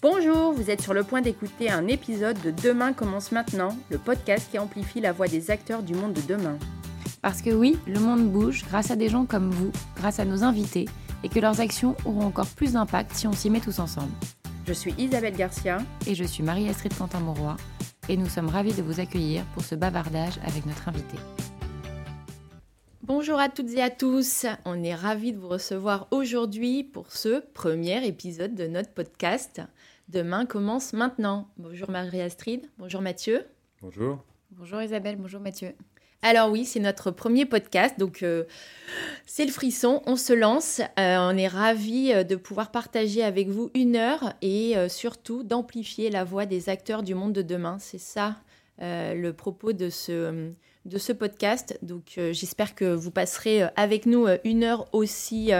Bonjour, vous êtes sur le point d'écouter un épisode de Demain commence maintenant, le podcast qui amplifie la voix des acteurs du monde de demain. Parce que oui, le monde bouge grâce à des gens comme vous, grâce à nos invités, et que leurs actions auront encore plus d'impact si on s'y met tous ensemble. Je suis Isabelle Garcia. Et je suis Marie-Astrid Quentin-Mauroy, et nous sommes ravis de vous accueillir pour ce bavardage avec notre invité. Bonjour à toutes et à tous, on est ravis de vous recevoir aujourd'hui pour ce premier épisode de notre podcast. Demain commence maintenant. Bonjour Marie-Astrid, bonjour Mathieu. Bonjour. Bonjour Isabelle, bonjour Mathieu. Alors oui, c'est notre premier podcast, donc euh, c'est le frisson, on se lance. Euh, on est ravis euh, de pouvoir partager avec vous une heure et surtout d'amplifier la voix des acteurs du monde de demain. C'est ça le propos de ce, de ce podcast. Donc j'espère que vous passerez avec nous une heure aussi,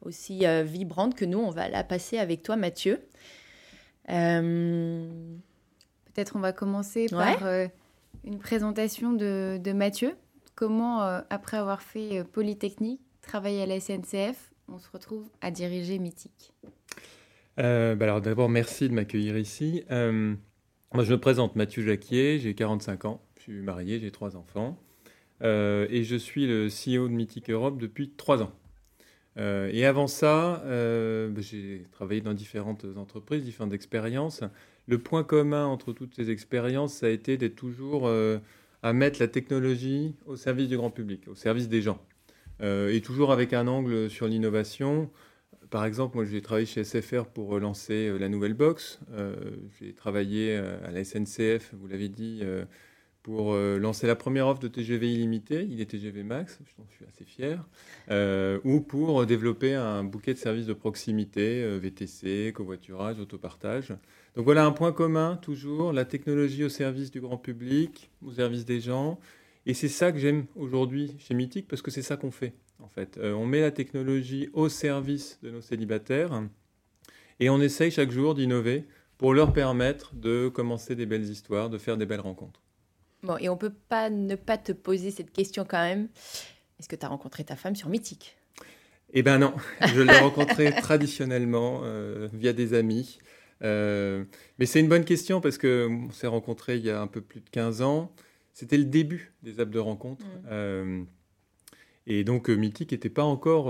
aussi vibrante que nous, on va la passer avec toi Mathieu. Peut-être on va commencer par une présentation de, Mathieu. Comment, euh, après avoir fait euh, Polytechnique, travailler à la SNCF, on se retrouve à diriger Mythique? Euh, bah Alors d'abord, merci de m'accueillir ici. moi, je me présente Mathieu Jacquier, j'ai 45 ans, je suis marié, j'ai trois enfants. et je suis le CEO de Mythique Europe depuis trois ans. Et avant ça, bah, j'ai travaillé dans différentes entreprises, différentes expériences le point commun entre toutes ces expériences, ça a été d'être toujours euh, à mettre la technologie au service du grand public, au service des gens. Euh, et toujours avec un angle sur l'innovation. Par exemple, moi j'ai travaillé chez SFR pour lancer euh, la nouvelle box. j'ai travaillé à la SNCF, vous l'avez dit, pour lancer la première offre de TGV illimité, il est TGV Max, je suis assez fier, ou pour développer un bouquet de services de proximité, VTC, covoiturage, autopartage. Donc voilà un point commun, toujours, la technologie au service du grand public, au service des gens. Et c'est ça que j'aime aujourd'hui chez Mythique, parce que c'est ça qu'on fait, en fait. Euh, on met la technologie au service de nos célibataires, et on essaye chaque jour d'innover pour leur permettre de commencer des belles histoires, de faire des belles rencontres. Bon, et on peut pas ne pas te poser cette question quand même. Est-ce que tu as rencontré ta femme sur Mythique? Eh bien non, je l'ai rencontrée traditionnellement euh, via des amis. Euh, mais c'est une bonne question parce qu'on s'est rencontrés il y a un peu plus de 15 ans. C'était le début des apps de rencontre. Mm. Euh, et donc euh, Mythique n'était pas encore,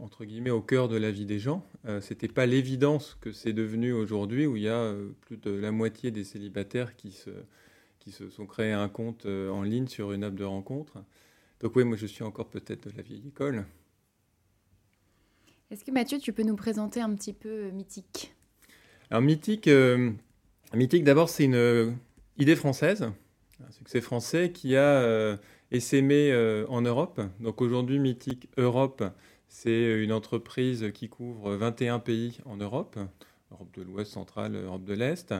entre guillemets, au cœur de la vie des gens. C'était pas l'évidence que c'est devenu aujourd'hui où il y a plus de la moitié des célibataires qui se, qui se sont créés un compte en ligne sur une app de rencontre. Donc oui, moi je suis encore peut-être de la vieille école. Est-ce que Mathieu, tu peux nous présenter un petit peu Mythique? Alors Mythique, euh, Mythique d'abord c'est une euh, idée française, un succès français qui a euh, essaimé en Europe. Donc aujourd'hui Mythique Europe, c'est une entreprise qui couvre 21 pays en Europe, Europe de l'Ouest centrale, Europe de l'Est,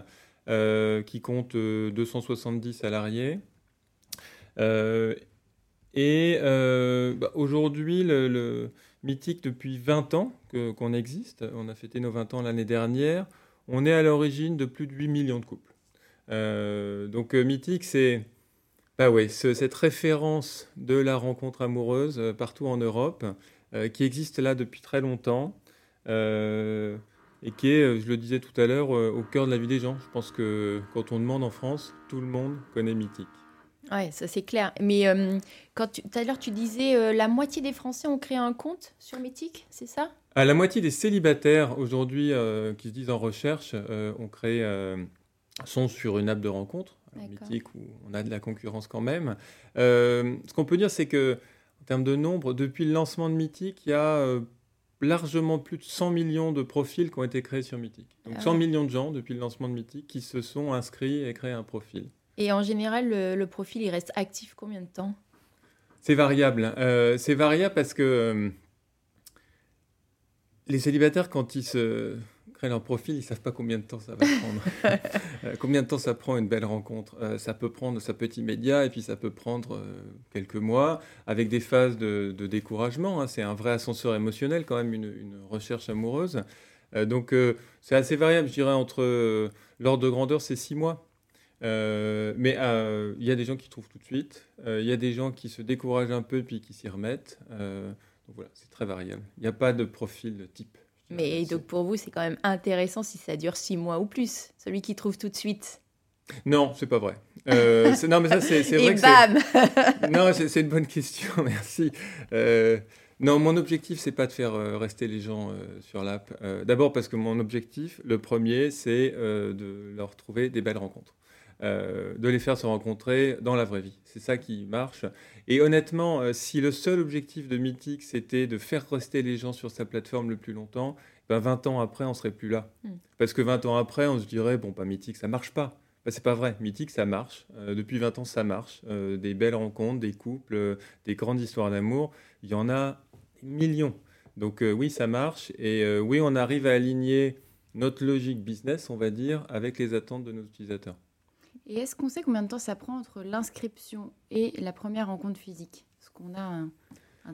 qui compte 270 salariés. et bah, aujourd'hui, le, Mythique, depuis 20 ans qu'on existe, on a fêté nos 20 ans l'année dernière, on est à l'origine de plus de 8 millions de couples. Euh, donc euh, Mythique, c'est bah ouais, cette référence de la rencontre amoureuse euh, partout en Europe, qui existe là depuis très longtemps, et qui est, je le disais tout à l'heure, au cœur de la vie des gens. Je pense que quand on demande en France, tout le monde connaît Mythique. Oui, ça c'est clair. Mais quand tout à l'heure tu disais la moitié des Français ont créé un compte sur Mythique, c'est ça? La moitié des célibataires aujourd'hui euh, qui se disent en recherche euh, ont créé, euh, sont sur une app de rencontre, mythique où on a de la concurrence quand même. ce qu'on peut dire, c'est que en termes de nombre, depuis le lancement de Mythique, il y a largement plus de 100 millions de profils qui ont été créés sur Mythique. Donc 100 ah millions de gens depuis le lancement de Mythique qui se sont inscrits et créé un profil. Et en général, le, profil, il reste actif combien de temps? C'est variable. c'est variable parce que les célibataires, quand ils se leur profil, ils savent pas combien de temps ça va prendre. Euh, combien de temps ça prend une belle rencontre? Euh, Ça peut prendre, ça peut être immédiat, et puis ça peut prendre euh, quelques mois, avec des phases de, découragement. Hein. C'est un vrai ascenseur émotionnel quand même, une, recherche amoureuse. donc c'est assez variable, je dirais, entre l'ordre de grandeur, c'est six mois. mais il y a des gens qui trouvent tout de suite, il y a des gens qui se découragent un peu puis qui s'y remettent. Donc voilà, c'est très variable. Il n'y a pas de profil type, Mais donc pour vous, c'est quand même intéressant si ça dure six mois ou plus. Celui qui trouve tout de suite. Non, c'est pas vrai. Euh, non, mais ça, c'est vrai. Et bam Non, c'est une bonne question, merci. Euh, non, mon objectif, c'est pas de faire euh, rester les gens sur l'app. D'abord parce que mon objectif, le premier, c'est de leur trouver des belles rencontres. De les faire se rencontrer dans la vraie vie. C'est ça qui marche. Et honnêtement, si le seul objectif de Mythique, c'était de faire rester les gens sur sa plateforme le plus longtemps, ben 20 ans après, on serait plus là. Hmm. Parce que 20 ans après, on se dirait, bon, pas Mythique, ça marche pas. Bah, c'est pas vrai. Mythique, ça marche. Euh, depuis 20 ans, ça marche. Euh, des belles rencontres, des couples, euh, des grandes histoires d'amour. Il y en a des millions. Donc oui, ça marche. Et oui, on arrive à aligner notre logique business, on va dire, avec les attentes de nos utilisateurs. Et est-ce qu'on sait combien de temps ça prend entre l'inscription et la première rencontre physique? Est-ce qu'on a un,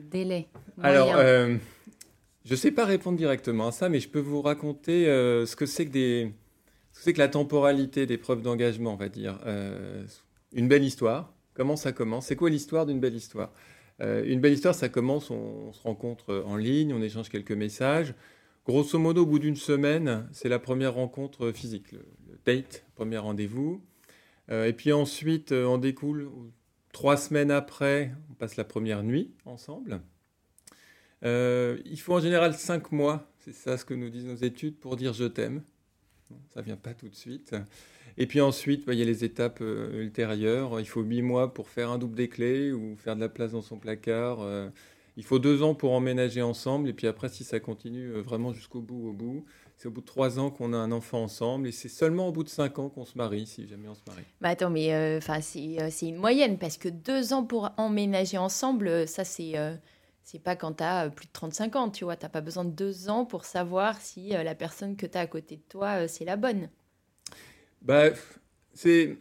délai Alors, je ne sais pas répondre directement à ça, mais je peux vous raconter ce que c'est que la temporalité des preuves d'engagement, on va dire. Euh, Une belle histoire, comment ça commence? C'est quoi l'histoire d'une belle histoire? Euh, Une belle histoire, ça commence, on, se rencontre en ligne, on échange quelques messages. Grosso modo, au bout d'une semaine, c'est la première rencontre physique, le, date, premier rendez-vous. Euh, et puis ensuite, on découle, trois semaines après, on passe la première nuit ensemble. il faut en général cinq mois, c'est ça ce que nous disent nos études, pour dire je t'aime ça vient pas tout de suite. Et puis ensuite, bah, il y a les étapes euh, ultérieures. Il faut huit mois pour faire un double des clés ou faire de la place dans son placard. Euh. il faut deux ans pour emménager ensemble. Et puis après, si ça continue euh, vraiment jusqu'au bout, au bout, c'est au bout de trois ans qu'on a un enfant ensemble. Et c'est seulement au bout de cinq ans qu'on se marie, si jamais on se marie. Bah attends, mais enfin c'est une moyenne parce que deux ans pour emménager ensemble, ça c'est c'est pas quand tu as euh, plus de 35 ans, tu vois. Tu pas besoin de deux ans pour savoir si euh, la personne que tu as à côté de toi, euh, c'est la bonne. Bah, c'est.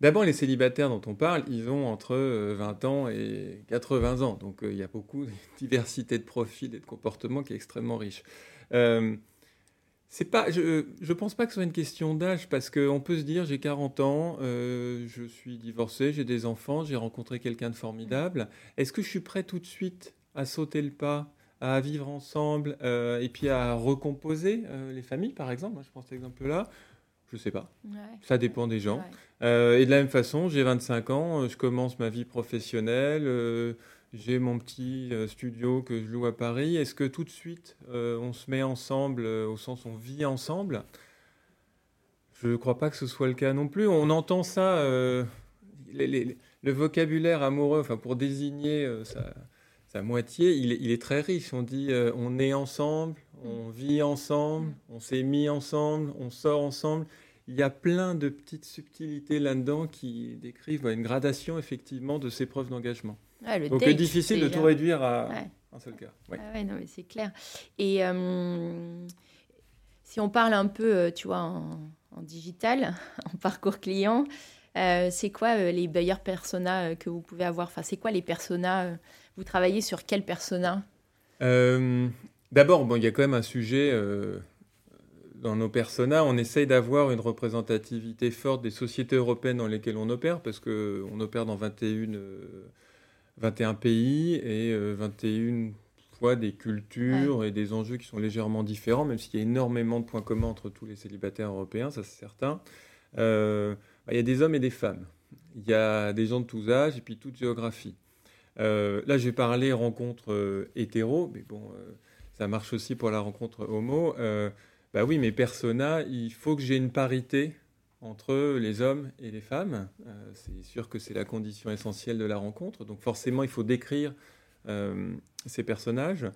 D'abord, les célibataires dont on parle, ils ont entre 20 ans et 80 ans. Donc, il y a beaucoup de diversité de profils et de comportements qui est extrêmement riche. C'est pas, je ne pense pas que ce soit une question d'âge parce qu'on peut se dire j'ai 40 ans, je suis divorcé, j'ai des enfants, j'ai rencontré quelqu'un de formidable. Est-ce que je suis prêt tout de suite à sauter le pas, à vivre ensemble euh, et puis à recomposer euh, les familles, par exemple? je prends cet exemple-là. Je ne sais pas. Ça dépend des gens. Euh, et de la même façon, j'ai 25 ans, je commence ma vie professionnelle, j'ai mon petit studio que je loue à Paris. Est-ce que tout de suite, on se met ensemble, au sens on vit ensemble? Je ne crois pas que ce soit le cas non plus. On entend ça, le vocabulaire amoureux, enfin pour désigner sa moitié, il est, très riche. On dit euh, on est ensemble, on vit ensemble, on s'est mis ensemble, on sort ensemble. Il y a plein de petites subtilités là-dedans qui décrivent une gradation effectivement de ces preuves d'engagement. Donc c'est difficile de tout réduire à un seul cas. Ah non, mais c'est clair. Et euh, si on parle un peu, euh, tu vois, en, digital, en parcours client, c'est quoi les bailleurs persona que vous pouvez avoir? Enfin, c'est quoi les personas vous travaillez sur quel persona? Euh, D'abord, bon, il y a quand même un sujet euh, dans nos personas. On essaye d'avoir une représentativité forte des sociétés européennes dans lesquelles on opère, parce qu'on opère dans 21, 21 euh, pays et 21 fois des cultures et des enjeux qui sont légèrement différents, même s'il y a énormément de points communs entre tous les célibataires européens, ça c'est certain. Bah, il y a des hommes et des femmes. Il y a des gens de tous âges et puis toute géographie. Euh, là, j'ai parlé rencontre euh, hétéro, mais bon, euh, ça marche aussi pour la rencontre homo. bah oui, mes personas, il faut que j'ai une parité entre les hommes et les femmes. c'est sûr que c'est la condition essentielle de la rencontre. Donc forcément, il faut décrire ces personnages.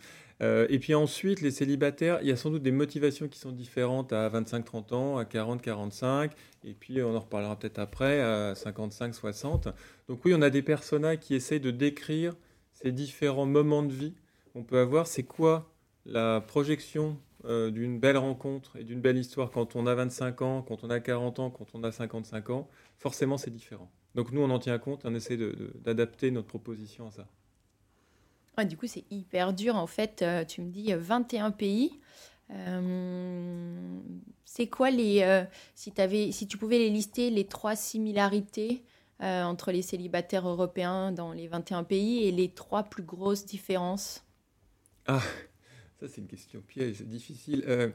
Euh, et puis ensuite, les célibataires, il y a sans doute des motivations qui sont différentes à 25-30 ans, à 40-45, et puis on en reparlera peut-être après, à 55-60. Donc oui, on a des personnages qui essayent de décrire ces différents moments de vie qu'on peut avoir. C'est quoi la projection euh, d'une belle rencontre et d'une belle histoire quand on a 25 ans, quand on a 40 ans, quand on a 55 ans Forcément, c'est différent. Donc nous, on en tient compte, on essaie d'adapter notre proposition à ça du coup, c'est hyper dur. En fait, euh, tu me dis 21 euh, pays. Euh, c'est quoi les. si, avais, si tu pouvais les lister, les trois similarités entre les célibataires européens dans les 21 pays et les trois plus grosses différences? Ah, Ça, c'est une question piège, difficile. Euh,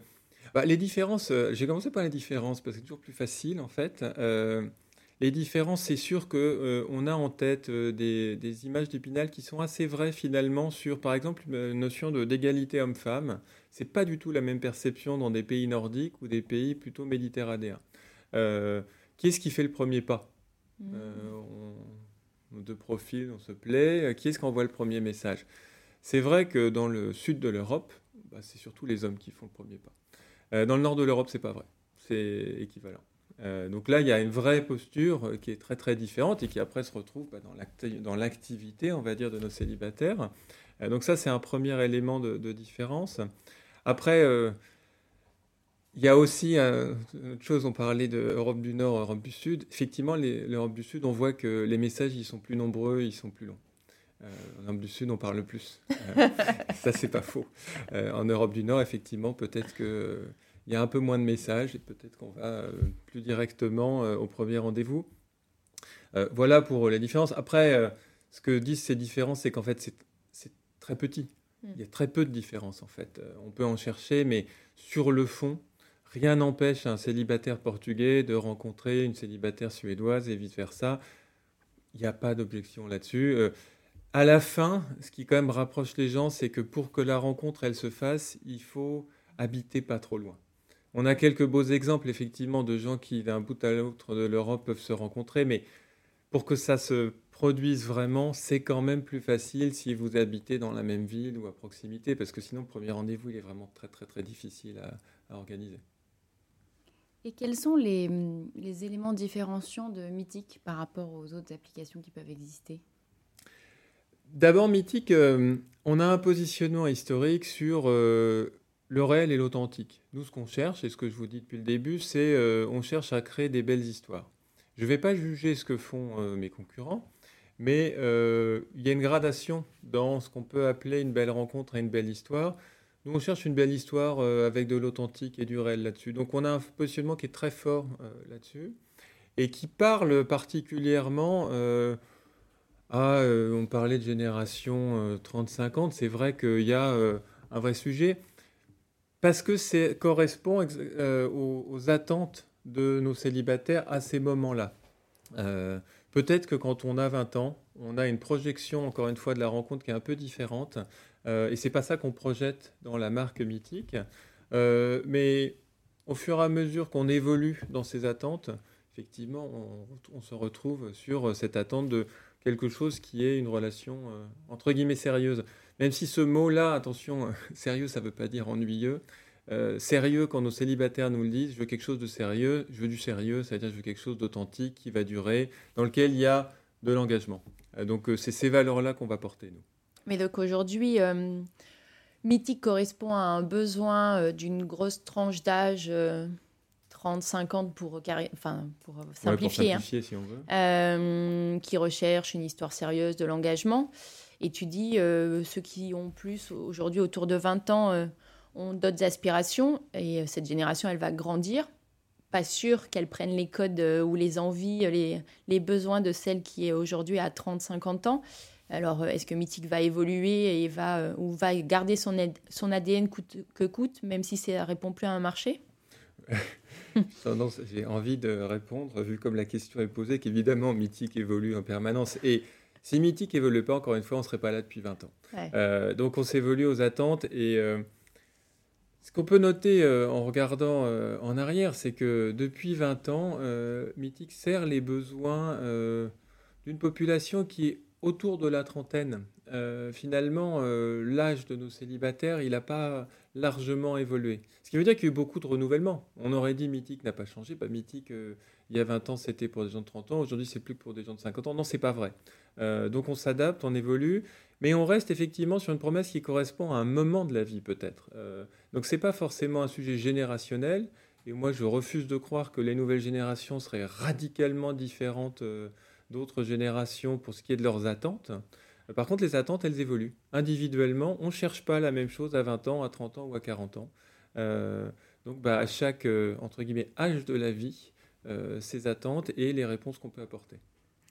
bah, les différences, euh, j'ai commencé par les différences parce que c'est toujours plus facile en fait. Euh, les différences, c'est sûr que on a en tête des, des, images d'Épinal qui sont assez vraies finalement sur, par exemple, une notion d'égalité homme-femme. C'est pas du tout la même perception dans des pays nordiques ou des pays plutôt méditerranéens. qui est-ce qui fait le premier pas? Mmh. on, Deux profils, on se plaît. Qui est-ce qui envoie le premier message? C'est vrai que dans le sud de l'Europe, bah, c'est surtout les hommes qui font le premier pas. Euh, dans le nord de l'Europe, c'est pas vrai. C'est équivalent. Euh, donc là, il y a une vraie posture euh, qui est très très différente et qui après se retrouve bah, dans l'activité, on va dire, de nos célibataires. donc ça, c'est un premier élément de, différence. Après, il y a aussi une autre chose, on parlait d'Europe du Nord, Europe du Sud. Effectivement, l'Europe du Sud, on voit que les messages, ils sont plus nombreux, ils sont plus longs. Euh, en Europe du Sud, on parle plus. Euh, ça, c'est pas faux. Euh, en Europe du Nord, effectivement, peut-être qu'il y a un peu moins de messages et peut-être qu'on va plus directement au premier rendez-vous. voilà pour les différences. Après, ce que disent ces différences, c'est qu'en fait, c'est très petit. Hmm. Il y a très peu de différences, en fait. on peut en chercher, mais sur le fond, rien n'empêche un célibataire portugais de rencontrer une célibataire suédoise et vice-versa. Il n'y a pas d'objection là-dessus à la fin, ce qui quand même rapproche les gens, c'est que pour que la rencontre elle se fasse, il faut habiter pas trop loin. On a quelques beaux exemples effectivement de gens qui d'un bout à l'autre de l'Europe peuvent se rencontrer, mais pour que ça se produise vraiment, c'est quand même plus facile si vous habitez dans la même ville ou à proximité, parce que sinon le premier rendez-vous il est vraiment très très très difficile à, organiser. Et quels sont les, les éléments différenciants de Mythique par rapport aux autres applications qui peuvent exister? D'abord, Mythique, euh, on a un positionnement historique sur euh, le réel et l'authentique. Nous, ce qu'on cherche, et ce que je vous dis depuis le début, c'est euh, on cherche à créer des belles histoires. Je ne vais pas juger ce que font mes concurrents, mais il y a une gradation dans ce qu'on peut appeler une belle rencontre et une belle histoire. Nous, on cherche une belle histoire avec de l'authentique et du réel là-dessus. Donc, on a un positionnement qui est très fort là-dessus et qui parle particulièrement ah, euh, on parlait de génération 30-50, euh, c'est vrai qu'il y a euh, un vrai sujet, parce que ça correspond aux, attentes de nos célibataires à ces moments-là. Peut-être que quand on a 20 ans, on a une projection, encore une fois, de la rencontre qui est un peu différente, et c'est pas ça qu'on projette dans la marque mythique. mais au fur et à mesure qu'on évolue dans ces attentes, effectivement, on, se retrouve sur cette attente de quelque chose qui est une relation euh, entre guillemets sérieuse. Même si ce mot-là, attention, sérieux, ça ne veut pas dire ennuyeux. Euh, sérieux, quand nos célibataires nous le disent, je veux quelque chose de sérieux, je veux du sérieux, c'est-à-dire je veux quelque chose d'authentique qui va durer, dans lequel il y a de l'engagement. Euh, donc c'est ces valeurs-là qu'on va porter, nous. Mais donc aujourd'hui, Mythique correspond à un besoin d'une grosse tranche d'âge 30, 50 pour, enfin, pour simplifier, hein. si on veut. Euh, qui recherchent une histoire sérieuse de l'engagement. Et tu dis, euh, ceux qui ont plus, aujourd'hui autour de 20 ans, euh, ont d'autres aspirations. Et cette génération, elle va grandir. Pas sûr qu'elle prenne les codes ou les envies, les, les besoins de celle qui est aujourd'hui à 30, 50 ans. Alors, est-ce que Mythique va évoluer et va, ou va garder son, son ADN coûte que coûte, même si ça répond plus à un marché? J'ai envie de répondre, vu comme la question est posée, qu'évidemment, Mythique évolue en permanence. Et si Mythique évolue pas, encore une fois, on ne serait pas là depuis 20 ans. Euh, donc on s'évolue aux attentes. Et euh, ce qu'on peut noter euh, en regardant en arrière, c'est que depuis 20 ans, Mythique sert les besoins d'une population qui est autour de la trentaine. finalement, l'âge de nos célibataires, il n'a pas largement évolué. Ce qui veut dire qu'il y a eu beaucoup de renouvellement. On aurait dit Mythique n'a pas changé. Pas Mythique, euh, il y a 20 ans, c'était pour des gens de 30 ans. Aujourd'hui, c'est plus pour des gens de 50 ans. Non, c'est pas vrai. Euh, donc on s'adapte, on évolue, mais on reste effectivement sur une promesse qui correspond à un moment de la vie, peut-être. Euh, donc c'est pas forcément un sujet générationnel. Et moi, je refuse de croire que les nouvelles générations seraient radicalement différentes d'autres générations pour ce qui est de leurs attentes. Par contre, les attentes, elles évoluent. Individuellement, on ne cherche pas la même chose à 20 ans, à 30 ans ou à 40 ans. Euh, donc, bah, à chaque, euh, entre guillemets, âge de la vie, euh, ces attentes et les réponses qu'on peut apporter.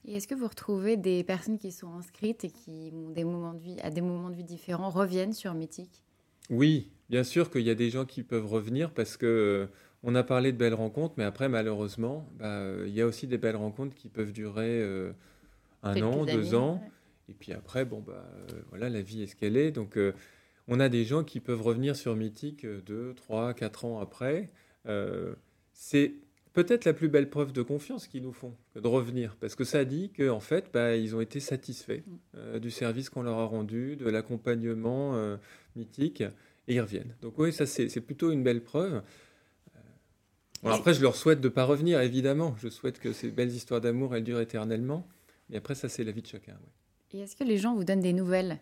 Et est-ce que vous retrouvez des personnes qui sont inscrites et qui ont des moments de vie, à des moments de vie différents reviennent sur Mythique? Oui, bien sûr qu'il y a des gens qui peuvent revenir parce que on a parlé de belles rencontres, mais après, malheureusement, bah, il y a aussi des belles rencontres qui peuvent durer un an, deux ans. Et puis après, bon, bah, voilà, la vie est ce qu'elle est. Donc, on a des gens qui peuvent revenir sur Mythique deux, trois, quatre ans après. c'est peut-être la plus belle preuve de confiance qu'ils nous font de revenir, parce que ça dit qu'en en fait, bah, ils ont été satisfaits mm. euh, du service qu'on leur a rendu, de l'accompagnement euh, mythique, et ils reviennent. Donc oui, ça c'est plutôt une belle preuve. Euh, après, je leur souhaite de ne pas revenir, évidemment. Je souhaite que ces belles histoires d'amour, elles durent éternellement. Mais après, ça, c'est la vie de chacun. Et est-ce que les gens vous donnent des nouvelles?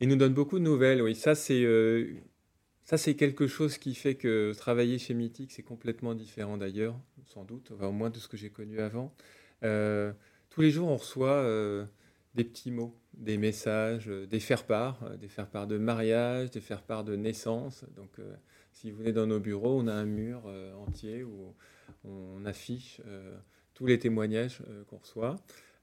Ils nous donnent beaucoup de nouvelles, oui. Ça, c'est c'est quelque chose qui fait que travailler chez Mythique, c'est complètement différent d'ailleurs, sans doute, au moins de ce que j'ai connu avant. Euh, tous les jours, on reçoit euh, des petits mots, des messages, euh, des faire-part, des faire-part de mariage, des faire-part de naissance. Donc, si vous venez dans nos bureaux, on a un mur entier où on affiche tous les témoignages qu'on reçoit.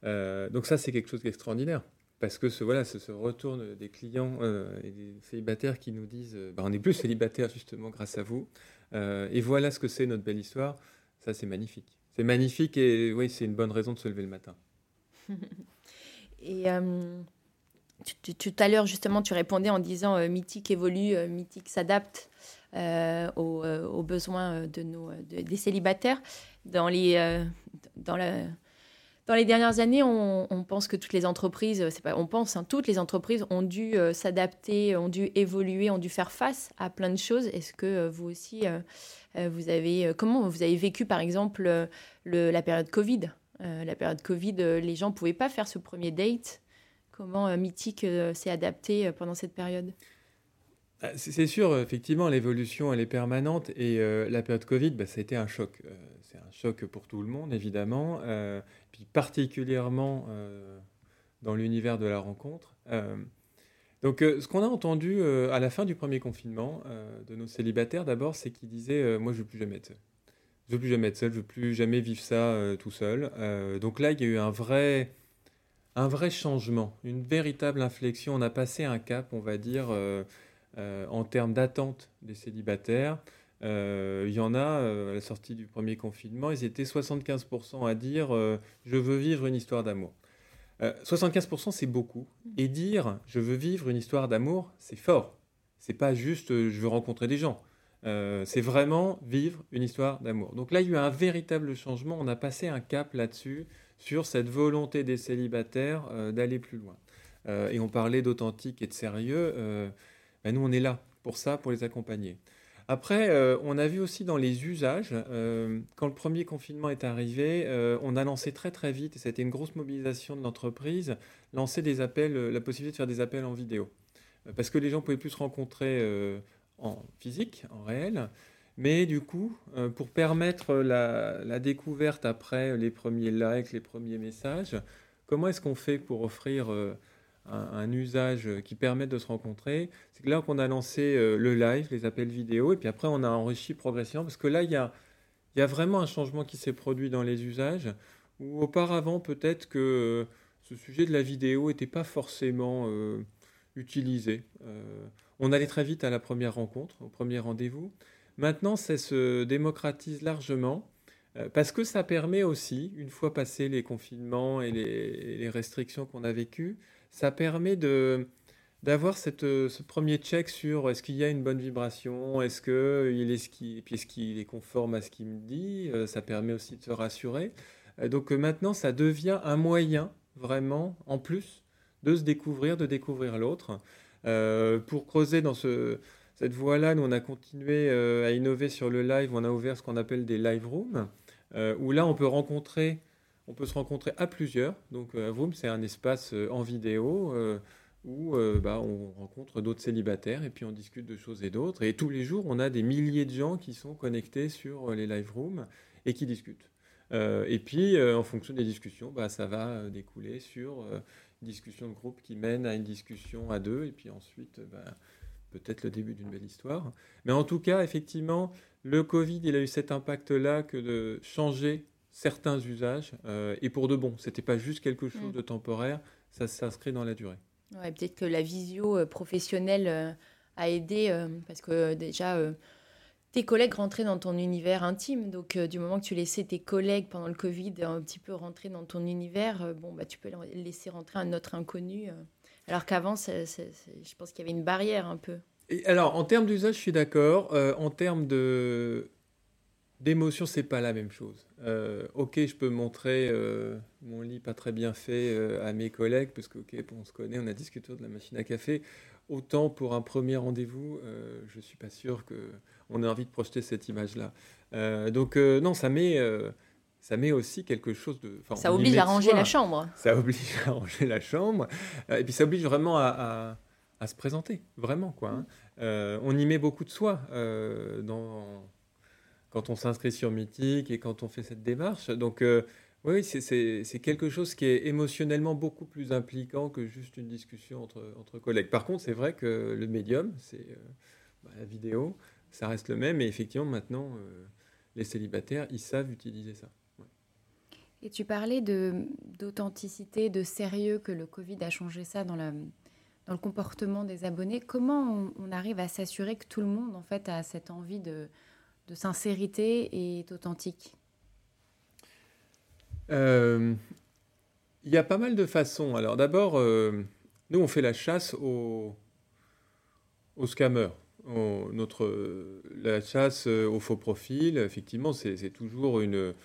Donc ça, c'est quelque chose d'extraordinaire parce que ce, voilà, ce, retourne des clients euh, et des célibataires qui nous disent euh, bah, on est plus célibataires justement grâce à vous. Euh, et voilà ce que c'est notre belle histoire. Ça, c'est magnifique. C'est magnifique et oui, c'est une bonne raison de se lever le matin. et tout à l'heure, justement, tu répondais en disant Mythique évolue, Mythique s'adapte aux, besoins de nos, des célibataires. Dans, les, dans la dans les dernières années, on, pense que toutes les entreprises, c'est pas, on pense, hein, toutes les entreprises ont dû euh, s'adapter, ont dû évoluer, ont dû faire face à plein de choses. Est-ce que euh, vous aussi, euh, vous avez, comment vous avez vécu par exemple la période Covid La période Covid, les gens pouvaient pas faire ce premier date. Comment Mythique s'est adapté pendant cette période? C'est sûr, effectivement, l'évolution, elle est permanente et la période Covid, bah, ça a été un choc. c'est un choc pour tout le monde, évidemment puis particulièrement euh, dans l'univers de la rencontre. Euh, donc, euh, ce qu'on a entendu à la fin du premier confinement de nos célibataires, d'abord, c'est qu'ils disaient Moi, je ne veux plus jamais être seul. Je ne veux plus jamais être seul, je ne veux plus jamais vivre ça tout seul. donc là, il y a eu un vrai, un vrai changement, une véritable inflexion. On a passé un cap, on va dire, en termes d'attente des célibataires. Euh, il y en a, euh, à la sortie du premier confinement, ils étaient 75% à dire euh, je veux vivre une histoire d'amour. 75% c'est beaucoup. Mm. Et dire je veux vivre une histoire d'amour, c'est fort. C'est pas juste je veux rencontrer des gens. c'est vraiment vivre une histoire d'amour. Donc là, il y a eu un véritable changement. On a passé un cap là-dessus, sur cette volonté des célibataires d'aller plus loin. et on parlait d'authentique et de sérieux. Ben nous, on est là pour ça, pour les accompagner. Après, euh, on a vu aussi dans les usages, euh, quand le premier confinement est arrivé, euh, on a lancé très très vite, et ça a été une grosse mobilisation de l'entreprise, lancer des appels, la possibilité de faire des appels en vidéo. parce que les gens pouvaient plus se rencontrer en physique, en réel. Mais du coup, pour permettre la, découverte après les premiers likes, les premiers messages, comment est-ce qu'on fait pour offrir un, usage qui permet de se rencontrer. C'est là qu'on a lancé euh, le live, les appels vidéo, et puis après on a enrichi progressivement, parce que là, il y a, il y a vraiment un changement qui s'est produit dans les usages, où auparavant peut-être que euh, ce sujet de la vidéo n'était pas forcément euh, utilisé. on allait très vite à la première rencontre, au premier rendez-vous. Maintenant, ça se démocratise largement parce que ça permet aussi, une fois passés les confinements et les, restrictions qu'on a vécues, ça permet de d'avoir ce premier check sur est-ce qu'il y a une bonne vibration, est-ce qu'il est, ce puis est, qu'il est conforme à ce qu'il me dit, euh, ça permet aussi de se rassurer. Euh, donc euh, maintenant, ça devient un moyen vraiment, en plus, de se découvrir, de découvrir l'autre. pour creuser dans ce, cette voie-là, nous, on a continué à innover sur le live, on a ouvert ce qu'on appelle des live rooms, où là, on peut rencontrer on peut se rencontrer à plusieurs. Donc, euh, Vroom, c'est un espace euh, en vidéo euh, où bah, on rencontre d'autres célibataires et puis on discute de choses et d'autres. Et tous les jours, on a des milliers de gens qui sont connectés sur les live rooms et qui discutent. et puis, en fonction des discussions, bah, ça va découler sur une discussion de groupe qui mène à une discussion à deux, et puis ensuite, bah, peut-être le début d'une belle histoire. Mais en tout cas, effectivement, le Covid, il a eu cet impact-là que de changer certains usages, euh, et pour de bon. C'était pas juste quelque chose mm. de temporaire, ça s'inscrit dans la durée. Ouais, Peut-être que la visio euh, professionnelle euh, à aider parce que déjà tes collègues rentraient dans ton univers intime. Donc, du moment que tu laissais tes collègues pendant le Covid un petit peu rentrer dans ton univers, bon, bah, tu peux laisser rentrer un autre inconnu. Alors qu'avant, je pense qu'il y avait une barrière un peu. Et alors, en termes d'usage, je suis d'accord. en termes de d'émotion, c'est pas la même chose. Euh, ok, je peux montrer euh, mon lit pas très bien fait euh, à mes collègues, parce que ok, on se connaît, on a discuté de la machine à café. Autant pour un premier rendez-vous, je suis pas sûr que on ait envie de projeter cette image-là. donc non, ça met, ça met aussi quelque chose de. Ça oblige à ranger la chambre. Ça oblige à ranger la chambre, et puis ça oblige vraiment à, à, se présenter, vraiment quoi. Hein. on y met beaucoup de soi dans quand on s'inscrit sur Mythique et quand on fait cette démarche. Donc, euh, oui, c'est quelque chose qui est émotionnellement beaucoup plus impliquant que juste une discussion entre, entre collègues. Par contre, c'est vrai que le médium, c'est euh, bah, la vidéo, ça reste le même. Et effectivement, maintenant, euh, les célibataires, ils savent utiliser ça. Et tu parlais d'authenticité, de, sérieux, que le Covid a changé ça dans, dans le comportement des abonnés. Comment on, arrive à s'assurer que tout le monde, en fait, a cette envie de de sincérité et authentique? Euh, Il y a pas mal de façons. Alors d'abord, euh, nous on fait la chasse aux, aux scammers. notre, la chasse aux faux profils, effectivement, c'est toujours une,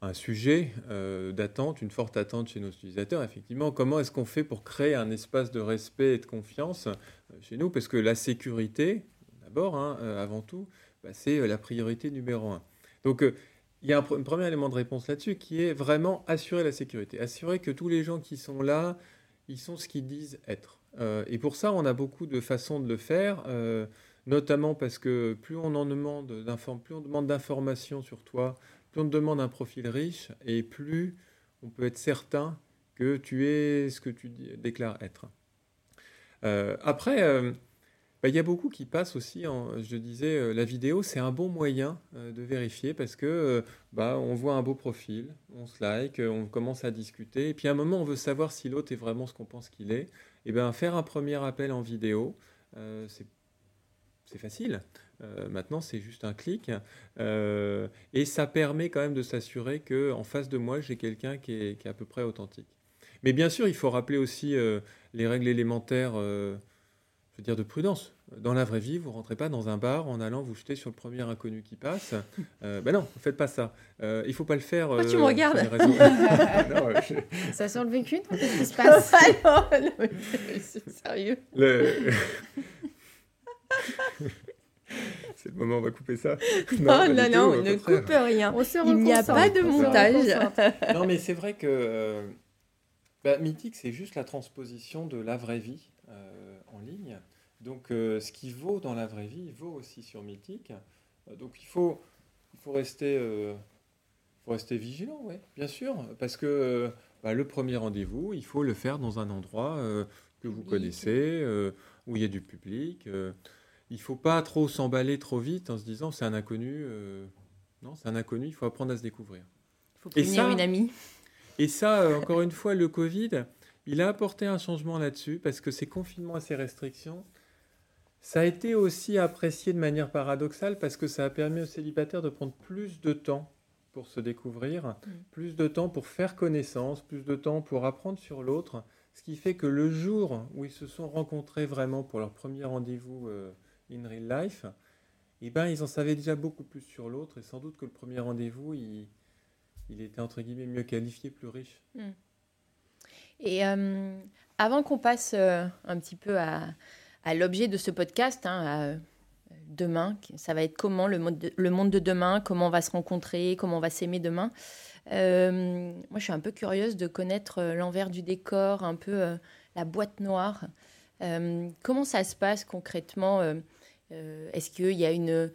un sujet euh, d'attente, une forte attente chez nos utilisateurs. Effectivement, comment est-ce qu'on fait pour créer un espace de respect et de confiance chez nous? Parce que la sécurité, d'abord, hein, avant tout, bah, c'est euh, la priorité numéro un. Donc, euh, il y a un, premier élément de réponse là-dessus qui est vraiment assurer la sécurité, assurer que tous les gens qui sont là, ils sont ce qu'ils disent être. Euh, et pour ça, on a beaucoup de façons de le faire, notamment parce que plus on en demande d'informations sur toi, on te demande un profil riche, et plus on peut être certain que tu es ce que tu déclares être. après, bah, il y a beaucoup qui passent aussi, en, je disais, euh, la vidéo, c'est un bon moyen euh, de vérifier parce que euh, bah, on voit un beau profil, on se like, on commence à discuter, et puis à un moment, on veut savoir si l'autre est vraiment ce qu'on pense qu'il est. Et bien, faire un premier appel en vidéo, c'est facile. Maintenant, c'est juste un clic. et ça permet quand même de s'assurer qu'en face de moi, j'ai quelqu'un qui est, qui est, à peu près authentique. Mais bien sûr, il faut rappeler aussi les règles élémentaires veux dire, de prudence. Dans la vraie vie, vous rentrez pas dans un bar en allant vous jeter sur le premier inconnu qui passe. Euh, ben non, ne faites pas ça. Euh, il faut pas le faire. Pourquoi tu me euh, regardes Ça sent le vécu Qu'est-ce qui se passe? Ah non, non, c'est sérieux. C'est le moment, on va couper ça. Non, non, non, on ne coupe rien. Il n'y a pas de montage. non, mais c'est vrai que bah, Mythique, c'est juste la transposition de la vraie vie en ligne. Donc euh, ce qui vaut dans la vraie vie vaut aussi sur Mythique. Euh, donc il faut, il faut, rester, euh, faut rester vigilant, ouais, bien sûr, parce que bah, le premier rendez-vous, il faut le faire dans un endroit que vous connaissez, où il y a du public. Il ne faut pas trop s'emballer trop vite en se disant c'est un inconnu. non, c'est un inconnu, il faut apprendre à se découvrir. Il faut prévenir une amie. Et ça, encore une fois, le Covid, il a apporté un changement là-dessus parce que ces confinements et ces restrictions, ça a été aussi apprécié de manière paradoxale parce que ça a permis aux célibataires de prendre plus de temps pour se découvrir, mm. plus de temps pour faire connaissance, plus de temps pour apprendre sur l'autre, ce qui fait que le jour où ils se sont rencontrés vraiment pour leur premier rendez-vous euh, in real life, eh ben, ils en savaient déjà beaucoup plus sur l'autre et sans doute que le premier rendez-vous, il, était entre guillemets mieux qualifié, plus riche. Mm. Et euh, avant qu'on passe euh, un petit peu à, l'objet de ce podcast, hein, euh, demain, ça va être comment le monde de demain, comment on va se rencontrer, comment on va s'aimer demain. moi, je suis un peu curieuse de connaître l'envers du décor, un peu la boîte noire. comment ça se passe concrètement Est-ce qu'il y a une...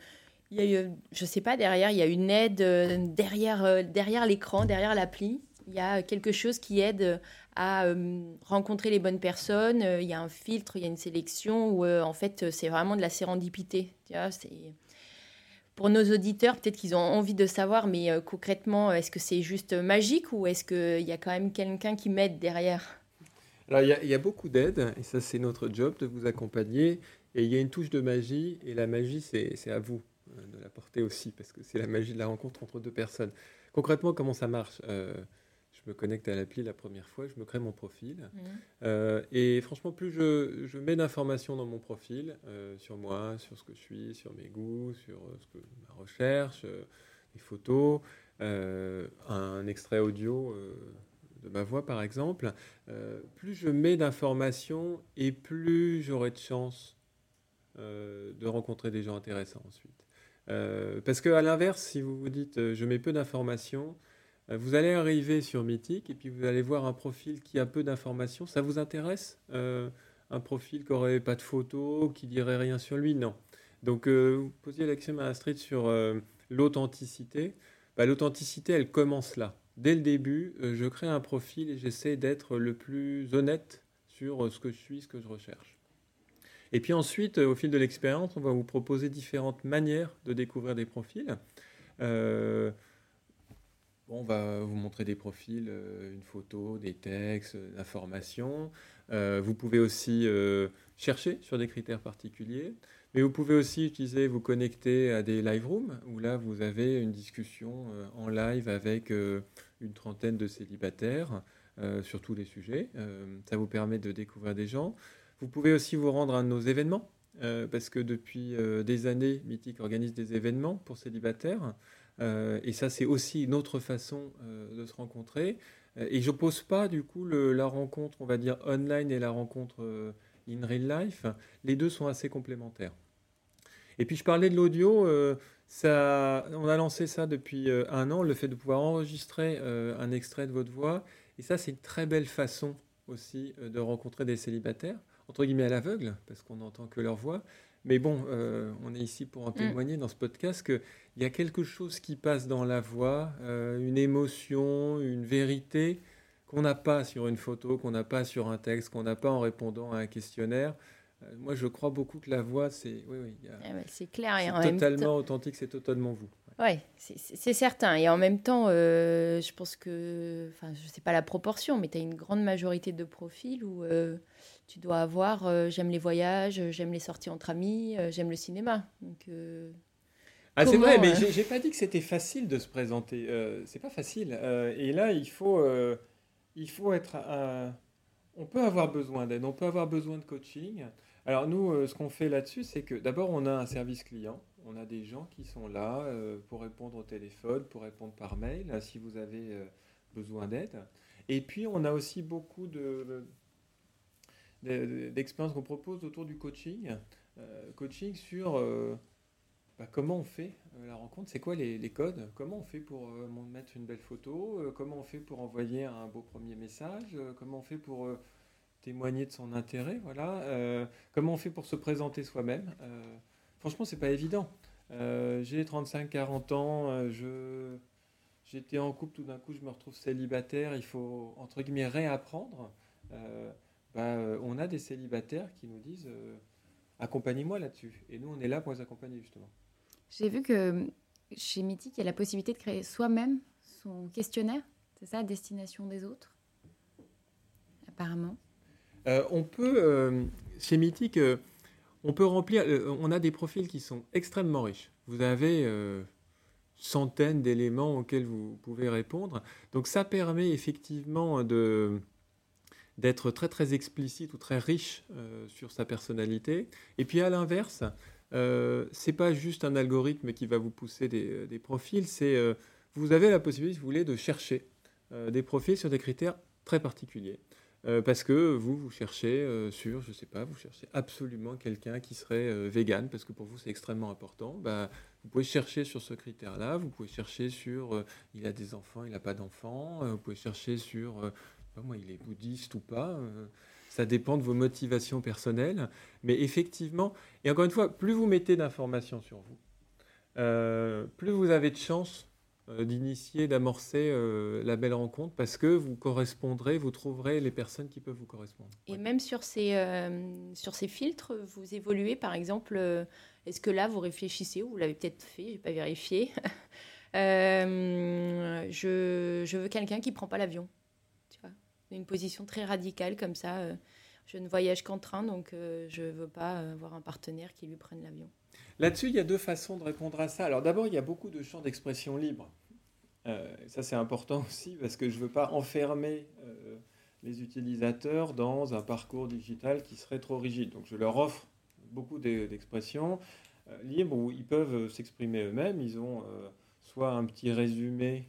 Il y je sais pas, derrière, il y a une aide derrière, derrière l'écran, derrière l'appli. Il y a quelque chose qui aide à euh, rencontrer les bonnes personnes. Euh, il y a un filtre, il y a une sélection où euh, en fait c'est vraiment de la sérendipité. pour nos auditeurs, peut-être qu'ils ont envie de savoir, mais concrètement, est-ce que c'est juste magique ou est-ce qu'il y a quand même quelqu'un qui m'aide derrière? Alors il y, a beaucoup d'aides et ça c'est notre job de vous accompagner. Et il y a une touche de magie, et la magie, c'est à vous de la porter aussi, parce que c'est la magie de la rencontre entre deux personnes. Concrètement, comment ça marche je me connecte à l'appli la première fois, je me crée mon profil. Mmh. Euh, et franchement, plus je, mets d'informations dans mon profil, euh, sur moi, sur ce que je suis, sur mes goûts, sur euh, ce que, ma recherche, les photos, un extrait audio de ma voix par exemple, plus je mets d'informations et plus j'aurai de chance de rencontrer des gens intéressants ensuite. parce que à l'inverse, si vous vous dites je mets peu d'informations, euh, vous allez arriver sur Mythique et puis vous allez voir un profil qui a peu d'informations. Ça vous intéresse euh, Un profil qui n'aurait pas de photos, qui dirait rien sur lui? Non. Donc, euh, vous posiez la question à Astrid sur l'authenticité. Bah, l'authenticité, elle commence là. Dès le début, je crée un profil et j'essaie d'être le plus honnête sur ce que je suis, ce que je recherche. Et puis ensuite, au fil de l'expérience, on va vous proposer différentes manières de découvrir des profils on va vous montrer des profils, euh, une photo, des textes, l'information. Euh, vous pouvez aussi euh, chercher sur des critères particuliers, mais vous pouvez aussi utiliser, vous connecter à des live rooms, où là vous avez une discussion en live avec une trentaine de célibataires sur tous les sujets. ça vous permet de découvrir des gens. Vous pouvez aussi vous rendre à nos événements, parce que depuis des années, Mythique organise des événements pour célibataires. Euh, et ça, c'est aussi une autre façon euh, de se rencontrer. Euh, et je n'oppose pas, du coup, la rencontre, on va dire, online et la rencontre in real life. Les deux sont assez complémentaires. Et puis, je parlais de l'audio. ça, on a lancé ça depuis un an, le fait de pouvoir enregistrer un extrait de votre voix. Et ça, c'est une très belle façon aussi de rencontrer des célibataires, entre guillemets à l'aveugle, parce qu'on n'entend que leur voix, mais bon, euh, on est ici pour en mm. témoigner dans ce podcast qu'il y a quelque chose qui passe dans la voix, euh, une émotion, une vérité qu'on n'a pas sur une photo, qu'on n'a pas sur un texte, qu'on n'a pas en répondant à un questionnaire. Euh, moi, je crois beaucoup que la voix, c'est oui, oui, ah c'est clair et totalement authentique, c'est totalement vous. Oui, c'est certain. Et en même temps, je pense que, enfin, je ne sais pas la proportion, mais tu as une grande majorité de profils où tu dois avoir euh, j'aime les voyages, j'aime les sorties entre amis, euh, j'aime le cinéma. Donc, euh, ah, c'est vrai, mais j'ai pas dit que c'était facile de se présenter. c'est pas facile. et là, il faut, il faut être. On peut avoir besoin d'aide, on peut avoir besoin de coaching. Alors, nous, ce qu'on fait là-dessus, c'est que d'abord, on a un service client. On a des gens qui sont là pour répondre au téléphone, pour répondre par mail, si vous avez besoin d'aide. Et puis, on a aussi beaucoup de d'expériences qu'on propose autour du coaching. Euh, coaching sur euh, bah, comment on fait euh, la rencontre, c'est quoi les, codes, comment on fait pour mettre une belle photo, comment on fait pour envoyer un beau premier message, comment on fait pour témoigner de son intérêt, voilà, comment on fait pour se présenter soi-même? Franchement, c'est pas évident. J'ai 35-40 ans, je j'étais en couple, tout d'un coup, je me retrouve célibataire, il faut entre guillemets réapprendre. Bah, euh, on a des célibataires qui nous disent euh, accompagnez-moi là-dessus. Et nous, on est là pour les accompagner justement. J'ai vu que euh, chez Mythique, il y a la possibilité de créer soi-même son questionnaire. C'est ça, destination des autres Apparemment. on peut, chez Mythique, on peut remplir, on a des profils qui sont extrêmement riches. Vous avez centaines d'éléments auxquels vous pouvez répondre. Donc ça permet effectivement d'être très très explicite ou très riche euh, sur sa personnalité. Et puis à l'inverse, euh, c'est pas juste un algorithme qui va vous pousser des, euh, des profils, c'est euh, vous avez la possibilité, si vous voulez, de chercher des profils sur des critères très particuliers. Parce que vous, vous cherchez sur, je sais pas, vous cherchez absolument quelqu'un qui serait vegan, parce que pour vous c'est extrêmement important. Bah, vous pouvez chercher sur ce critère-là, vous pouvez chercher sur il a des enfants, il n'a pas d'enfants, vous pouvez chercher sur moi, il est bouddhiste ou pas. Euh, ça dépend de vos motivations personnelles. Mais effectivement, et encore une fois, plus vous mettez d'informations sur vous, euh, plus vous avez de chances euh, d'initier, d'amorcer la belle rencontre parce que vous correspondrez, vous trouverez les personnes qui peuvent vous correspondre. Et même sur ces, sur ces filtres, vous évoluez par exemple, est-ce que là vous réfléchissez, ou vous l'avez peut-être fait, je n'ai pas vérifié, je, je veux quelqu'un qui ne prend pas l'avion une position très radicale comme ça. Euh, je ne voyage qu'en train, donc je ne veux pas avoir un partenaire qui lui prenne l'avion. Là-dessus, il y a deux façons de répondre à ça. Alors d'abord, il y a beaucoup de champs d'expression libres. ça, c'est important aussi parce que je ne veux pas enfermer les utilisateurs dans un parcours digital qui serait trop rigide. Donc je leur offre beaucoup d'expressions euh, libres où ils peuvent s'exprimer eux-mêmes. Ils ont euh, soit un petit résumé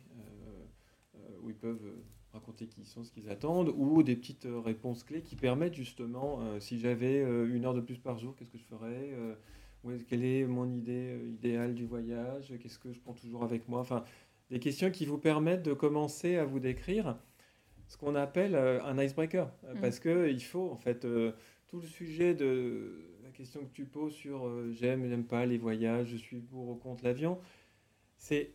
euh, où ils peuvent raconter qui ils sont, ce qu'ils attendent, ou des petites réponses clés qui permettent justement, si j'avais une heure de plus par jour, qu'est-ce que je ferais Quelle est mon idée idéale du voyage Qu'est-ce que je prends toujours avec moi Enfin, des questions qui vous permettent de commencer à vous décrire ce qu'on appelle un icebreaker. Mm. Parce qu'il faut, en fait, tout le sujet de la question que tu poses sur euh, j'aime, j'aime pas les voyages, je suis pour ou contre l'avion, c'est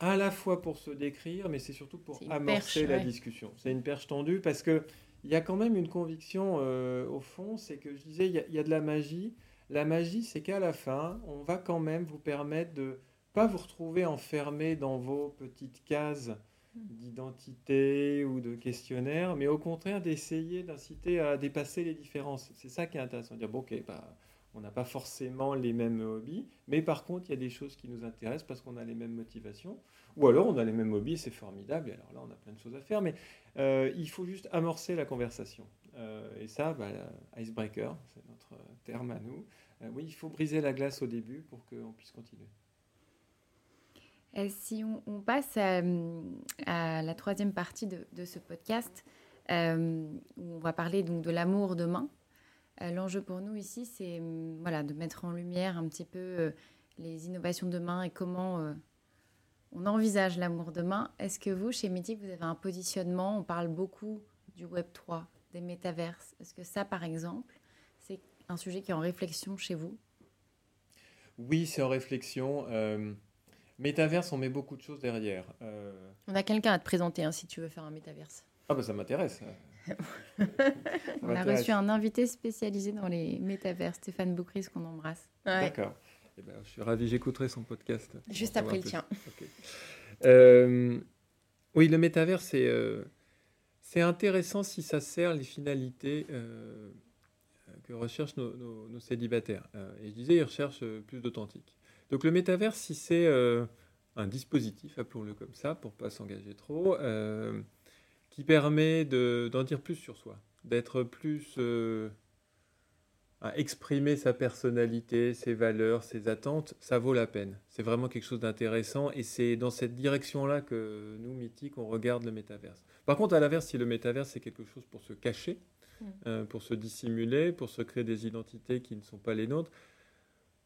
à la fois pour se décrire, mais c'est surtout pour amorcer la discussion. C'est une perche tendue parce que il y a quand même une conviction euh, au fond, c'est que je disais, il y, a de la magie. La magie, c'est qu'à la fin, on va quand même vous permettre de pas vous retrouver enfermé dans vos petites cases d'identité ou de questionnaire, mais au contraire d'essayer d'inciter à dépasser les différences. C'est ça qui est intéressant, dire, bon, ok, bah, on n'a pas forcément les mêmes hobbies, mais par contre, il y a des choses qui nous intéressent parce qu'on a les mêmes motivations, ou alors on a les mêmes hobbies, c'est formidable, et alors là, on a plein de choses à faire, mais euh, il faut juste amorcer la conversation. Euh, et ça, bah, icebreaker, c'est notre terme à nous. Euh, oui, il faut briser la glace au début pour qu'on puisse continuer. Euh, si on, passe à, la troisième partie de, ce podcast, euh, où on va parler donc de l'amour demain, euh, l'enjeu pour nous ici, c'est voilà, de mettre en lumière un petit peu les innovations demain et comment on envisage l'amour demain. Est-ce que vous, chez Mythic, vous avez un positionnement? On parle beaucoup du Web 3, des métaverses. Est-ce que ça, par exemple, c'est un sujet qui est en réflexion chez vous? Oui, c'est en réflexion. Métaverse, on met beaucoup de choses derrière. Euh, on a quelqu'un à te présenter hein, si tu veux faire un métaverse. Ah bah ça m'intéresse. on a reçu un invité spécialisé dans les métaverses, Stéphane Boucris, qu'on embrasse. D'accord. Eh ben, je suis ravi, j'écouterai son podcast. Juste après le tien. Euh, oui, le métaverse, c'est euh, c'est intéressant si ça sert les finalités que recherchent nos, célibataires. et je disais, ils recherchent plus d'authentique. Donc le métaverse, si c'est euh, un dispositif, appelons-le comme ça, pour pas s'engager trop, euh, qui permet d'en dire plus sur soi, d'être plus euh, à exprimer sa personnalité, ses valeurs, ses attentes, ça vaut la peine. C'est vraiment quelque chose d'intéressant et c'est dans cette direction-là que nous, mythiques, on regarde le métaverse. Par contre, à l'inverse, si le métaverse c'est quelque chose pour se cacher, mmh. pour se dissimuler, pour se créer des identités qui ne sont pas les nôtres,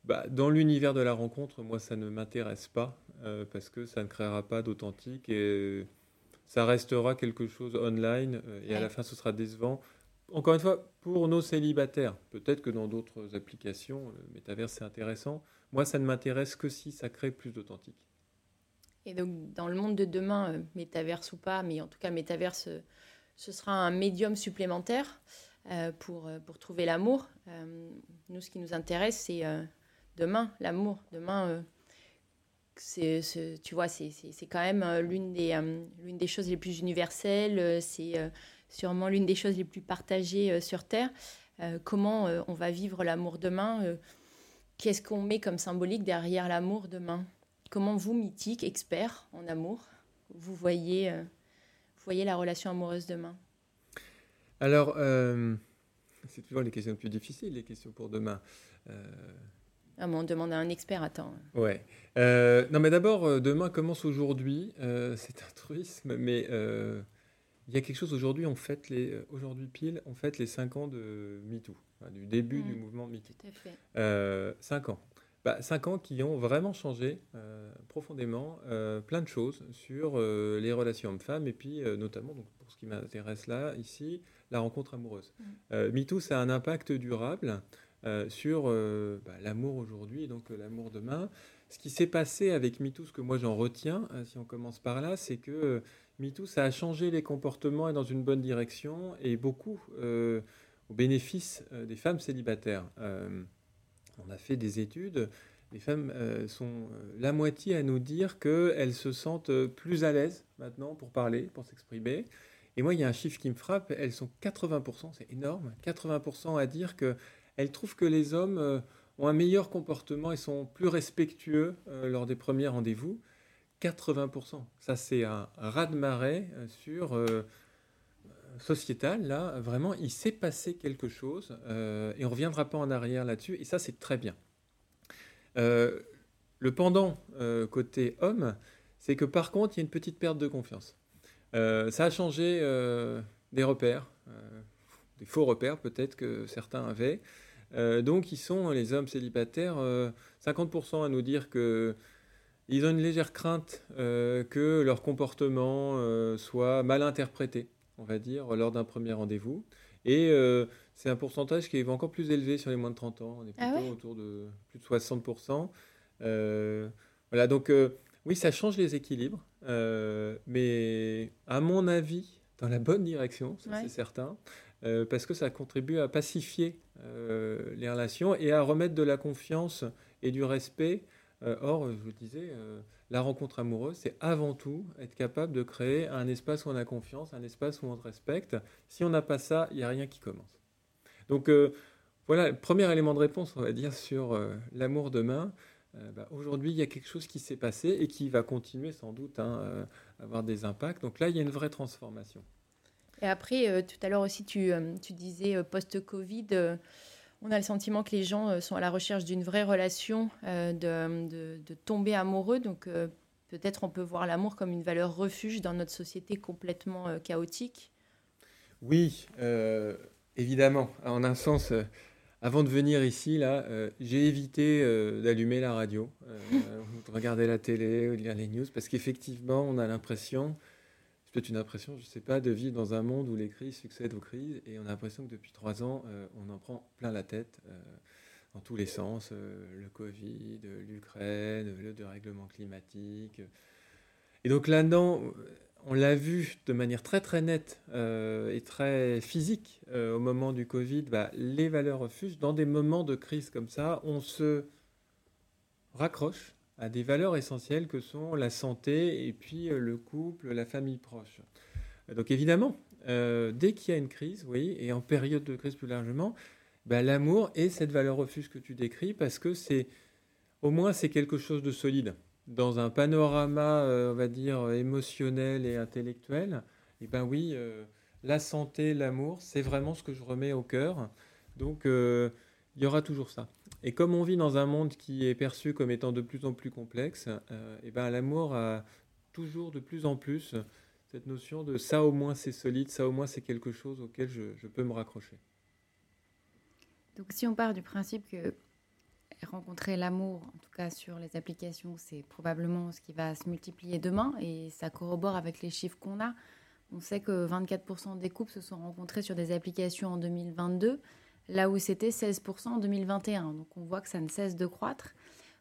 bah, dans l'univers de la rencontre, moi, ça ne m'intéresse pas euh, parce que ça ne créera pas d'authentique et ça restera quelque chose online euh, et à la fin, ce sera décevant. Encore une fois, pour nos célibataires, peut-être que dans d'autres applications, le métaverse, c'est intéressant. Moi, ça ne m'intéresse que si ça crée plus d'authentique. Et donc, dans le monde de demain, euh, métaverse ou pas, mais en tout cas, métaverse, ce sera un médium supplémentaire pour, pour trouver l'amour. nous, ce qui nous intéresse, c'est demain, l'amour. Demain, euh, c'est, tu vois, c'est, quand même euh, l'une des, euh, l'une des choses les plus universelles. c'est sûrement l'une des choses les plus partagées sur Terre. comment on va vivre l'amour demain Qu'est-ce qu'on met comme symbolique derrière l'amour demain? Comment vous, mythique, expert en amour, vous voyez, voyez la relation amoureuse demain? Alors, c'est toujours les questions les plus difficiles, les questions pour demain. Ah, on demande à un expert, attends. Ouais. Euh, non, mais d'abord, euh, demain commence aujourd'hui. Euh, c'est un truisme, mais il y a quelque chose aujourd'hui. On fête les aujourd'hui pile, on fête les 5 ans de MeToo, du début du mouvement MeToo. Tout à fait. 5 ans. Bah, 5 ans qui ont vraiment changé profondément plein de choses sur les relations hommes-femmes et puis notamment, donc, pour ce qui m'intéresse là, ici, la rencontre amoureuse. Mmh. MeToo, ça a un impact durable. Euh, sur euh, bah, l'amour aujourd'hui et donc euh, l'amour demain. Ce qui s'est passé avec MeToo, ce que moi j'en retiens, si on commence par là, c'est que MeToo, ça a changé les comportements et dans une bonne direction et beaucoup au bénéfice des femmes célibataires. On a fait des études, les femmes sont la moitié à nous dire qu'elles se sentent plus à l'aise maintenant pour parler, pour s'exprimer. Et moi, il y a un chiffre qui me frappe, elles sont 80%, c'est énorme, 80% à dire qu'elles trouvent que les hommes ont un meilleur comportement et sont plus respectueux lors des premiers rendez-vous. 80%. Ça, c'est un raz-de-marée sur sociétal, là, vraiment, il s'est passé quelque chose euh, et on ne reviendra pas en arrière là-dessus. Et ça, c'est très bien. Euh, le pendant euh, côté homme, c'est que par contre, il y a une petite perte de confiance. ça a changé des repères, des faux repères peut-être que certains avaient. donc, ils sont, les hommes célibataires, 50% à nous dire que ils ont une légère crainte que leur comportement soit mal interprété on va dire, lors d'un premier rendez-vous. Et euh, c'est un pourcentage qui est encore plus élevé sur les moins de 30 ans. On est ah plutôt autour de plus de 60%. Euh, voilà, donc euh, oui, ça change les équilibres, mais à mon avis, dans la bonne direction, c'est certain, parce que ça contribue à pacifier les relations et à remettre de la confiance et du respect. or, je vous disais, la rencontre amoureuse, c'est avant tout être capable de créer un espace où on a confiance, un espace où on se respecte. Si on n'a pas ça, il n'y a rien qui commence. Donc euh, voilà, premier élément de réponse, on va dire, sur euh, l'amour demain. Euh, bah, aujourd'hui, il y a quelque chose qui s'est passé et qui va continuer sans doute hein, à avoir des impacts. Donc là, il y a une vraie transformation. Et après, tout à l'heure aussi, tu disais post-Covid on a le sentiment que les gens euh, sont à la recherche d'une vraie relation, euh, de, tomber amoureux. Donc euh, peut-être on peut voir l'amour comme une valeur refuge dans notre société complètement chaotique. Oui, évidemment. En un sens, avant de venir ici, là, j'ai évité d'allumer la radio, de regarder la télé ou de lire les news, parce qu'effectivement, on a l'impression c'est peut-être une impression, je ne sais pas, de vivre dans un monde où les crises succèdent aux crises et on a l'impression que depuis trois ans, euh, on en prend plein la tête euh, dans tous les sens. Euh, le Covid, l'Ukraine, le dérèglement climatique. Et donc là-dedans, on l'a vu de manière très très nette et très physique au moment du Covid, bah, les valeurs refusent. Dans des moments de crise comme ça, on se raccroche à des valeurs essentielles que sont la santé et puis euh, le couple, la famille proche. Donc évidemment, euh, dès qu'il y a une crise, oui, et en période de crise plus largement, ben, l'amour est cette valeur refuge que tu décris parce que c'est au moins c'est quelque chose de solide dans un panorama, euh, on va dire émotionnel et intellectuel. Et ben oui, la santé, l'amour, c'est vraiment ce que je remets au cœur. Donc il y aura toujours ça. Et comme on vit dans un monde qui est perçu comme étant de plus en plus complexe, euh, et ben l'amour a toujours de plus en plus cette notion de ça au moins c'est solide, ça au moins c'est quelque chose auquel je, peux me raccrocher. Donc si on part du principe que rencontrer l'amour, en tout cas sur les applications, c'est probablement ce qui va se multiplier demain et ça corrobore avec les chiffres qu'on a. On sait que 24% des couples se sont rencontrés sur des applications en 2022 là où c'était 16% en 2021. Donc on voit que ça ne cesse de croître.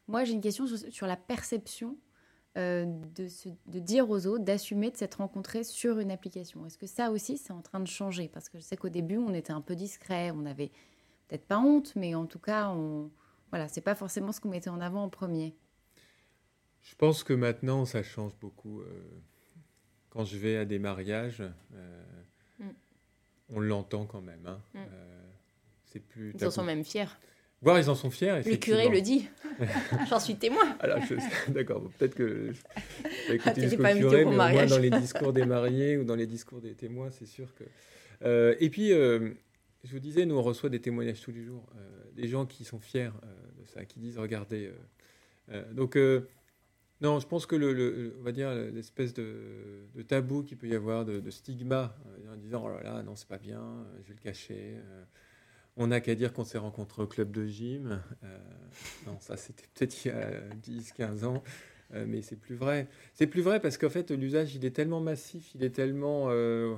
Moi, j'ai une question sur, la perception euh, de, de, dire aux autres d'assumer de s'être rencontrés sur une application. Est-ce que ça aussi, c'est en train de changer? Parce que je sais qu'au début, on était un peu discret, on avait peut-être pas honte, mais en tout cas, on... voilà, c'est pas forcément ce qu'on mettait en avant en premier. Je pense que maintenant, ça change beaucoup. Euh, quand je vais à des mariages, euh, mm. on l'entend quand même. Hein. Mm. Ils en sont même fiers. Voir, ils en sont fiers. Le curé le dit. J'en suis témoin. Alors, d'accord. peut-être que je vais écouter ah, curé, mais au moins dans les discours des mariés ou dans les discours des témoins, c'est sûr que. Euh, et puis, euh, je vous disais, nous on reçoit des témoignages tous les jours, euh, des gens qui sont fiers de ça, qui disent, regardez. donc, non, je pense que le, on va dire l'espèce de, tabou qu'il peut y avoir, de, de stigma, en disant, oh là là, non, c'est pas bien, je vais le cacher. On n'a qu'à dire qu'on s'est rencontrés au club de gym. Euh, non, ça c'était peut-être il y a 10, 15 ans, euh, mais c'est plus vrai. C'est plus vrai parce qu'en fait l'usage il est tellement massif, il est tellement euh,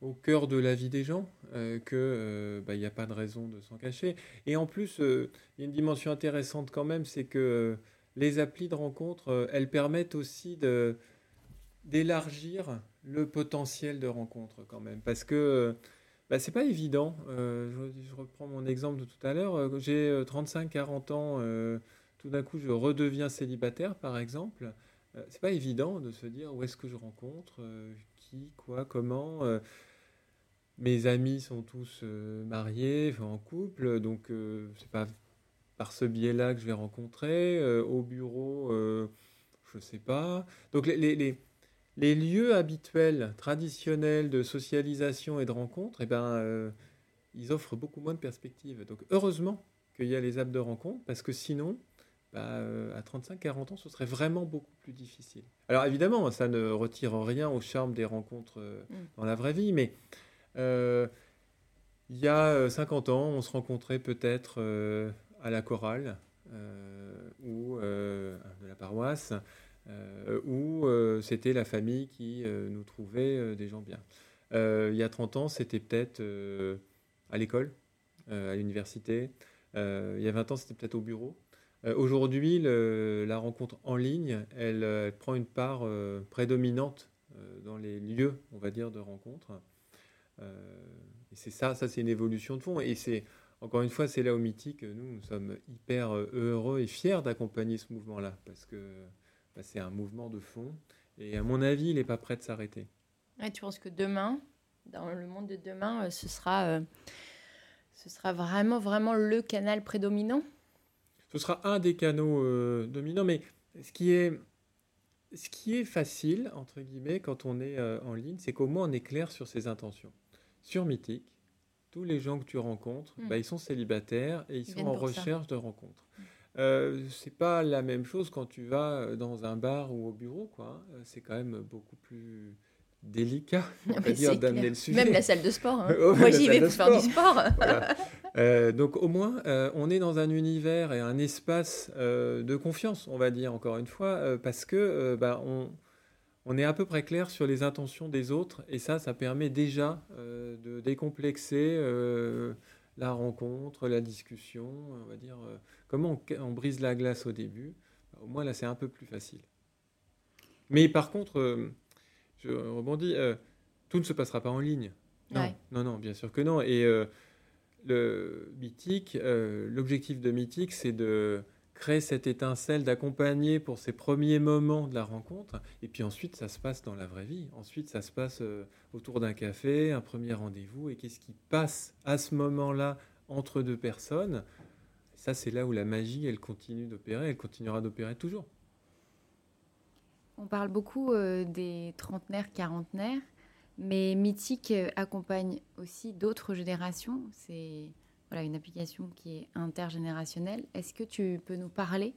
au cœur de la vie des gens que bah, il n'y a pas de raison de s'en cacher. Et en plus, il y a une dimension intéressante quand même, c'est que les applis de rencontre, elles permettent aussi d'élargir le potentiel de rencontre quand même, parce que bah, c'est pas évident. Euh, je, reprends mon exemple de tout à l'heure. Euh, j'ai 35-40 euh, ans, tout d'un coup je redeviens célibataire par exemple. c'est pas évident de se dire où est-ce que je rencontre, qui, quoi, comment. mes amis sont tous mariés, en couple, donc c'est pas par ce biais-là que je vais rencontrer. au bureau, je sais pas. Donc les, lieux habituels, traditionnels de socialisation et de rencontre, eh ben, ils offrent beaucoup moins de perspectives. Donc heureusement qu'il y a les apps de rencontre, parce que sinon, bah, euh, à 35-40 ans, ce serait vraiment beaucoup plus difficile. Alors évidemment, ça ne retire rien au charme des rencontres euh, mm. dans la vraie vie, mais euh, il y a 50 ans, on se rencontrait peut-être à la chorale ou de la paroisse, où c'était la famille qui nous trouvait des gens bien. il y a 30 ans, c'était peut-être à l'école, à l'université. il y a 20 ans, c'était peut-être au bureau. Euh, aujourd'hui, la rencontre en ligne, elle, prend une part euh, prédominante euh, dans les lieux, on va dire, de rencontre. c'est ça, ça c'est une évolution de fond. Et c'est encore une fois, c'est là au mythique, nous, nous sommes hyper heureux et fiers d'accompagner ce mouvement-là, parce que c'est un mouvement de fond. Et à mon avis, il n'est pas prêt de s'arrêter. Et tu penses que demain, dans le monde de demain, ce sera, ce sera vraiment, vraiment le canal prédominant? Ce sera un des canaux euh, dominants. Mais ce qui est, ce qui est facile, entre guillemets, quand on est euh, en ligne, c'est qu'au moins on est clair sur ses intentions. Sur Mythique, tous les gens que tu rencontres, hmm. bah, ils sont célibataires et ils, sont en recherche de rencontres. Hmm. Euh, c'est pas la même chose quand tu vas dans un bar ou au bureau, quoi. Hein. C'est quand même beaucoup plus délicat, on va dire, d'amener le sujet. Même la salle de sport. Hein. Moi, j'y vais pour faire du sport. Euh, donc, au moins, euh, on est dans un univers et un espace euh, de confiance, on va dire, encore une fois, parce que bah, on, on, est à peu près clair sur les intentions des autres, et ça, ça permet déjà de décomplexer la rencontre, la discussion, on va dire, comment on, on, brise la glace au début. Au moins, là, c'est un peu plus facile. Mais par contre je rebondis, euh, tout ne se passera pas en ligne. Non, non, non, bien sûr que non. Et euh, le Mythique, euh, l'objectif de Mythique, c'est de créer cette étincelle, d'accompagner pour ces premiers moments de la rencontre. Et puis ensuite, ça se passe dans la vraie vie. Ensuite, ça se passe autour d'un café, un premier rendez-vous. Et qu'est-ce qui passe à ce moment-là entre deux personnes? Ça, c'est là où la magie, elle continue d'opérer. Elle continuera d'opérer toujours. On parle beaucoup euh, des trentenaires, quarantenaires, mais Mythique euh, accompagne aussi d'autres générations. C'est voilà, une application qui est intergénérationnelle. Est-ce que tu peux nous parler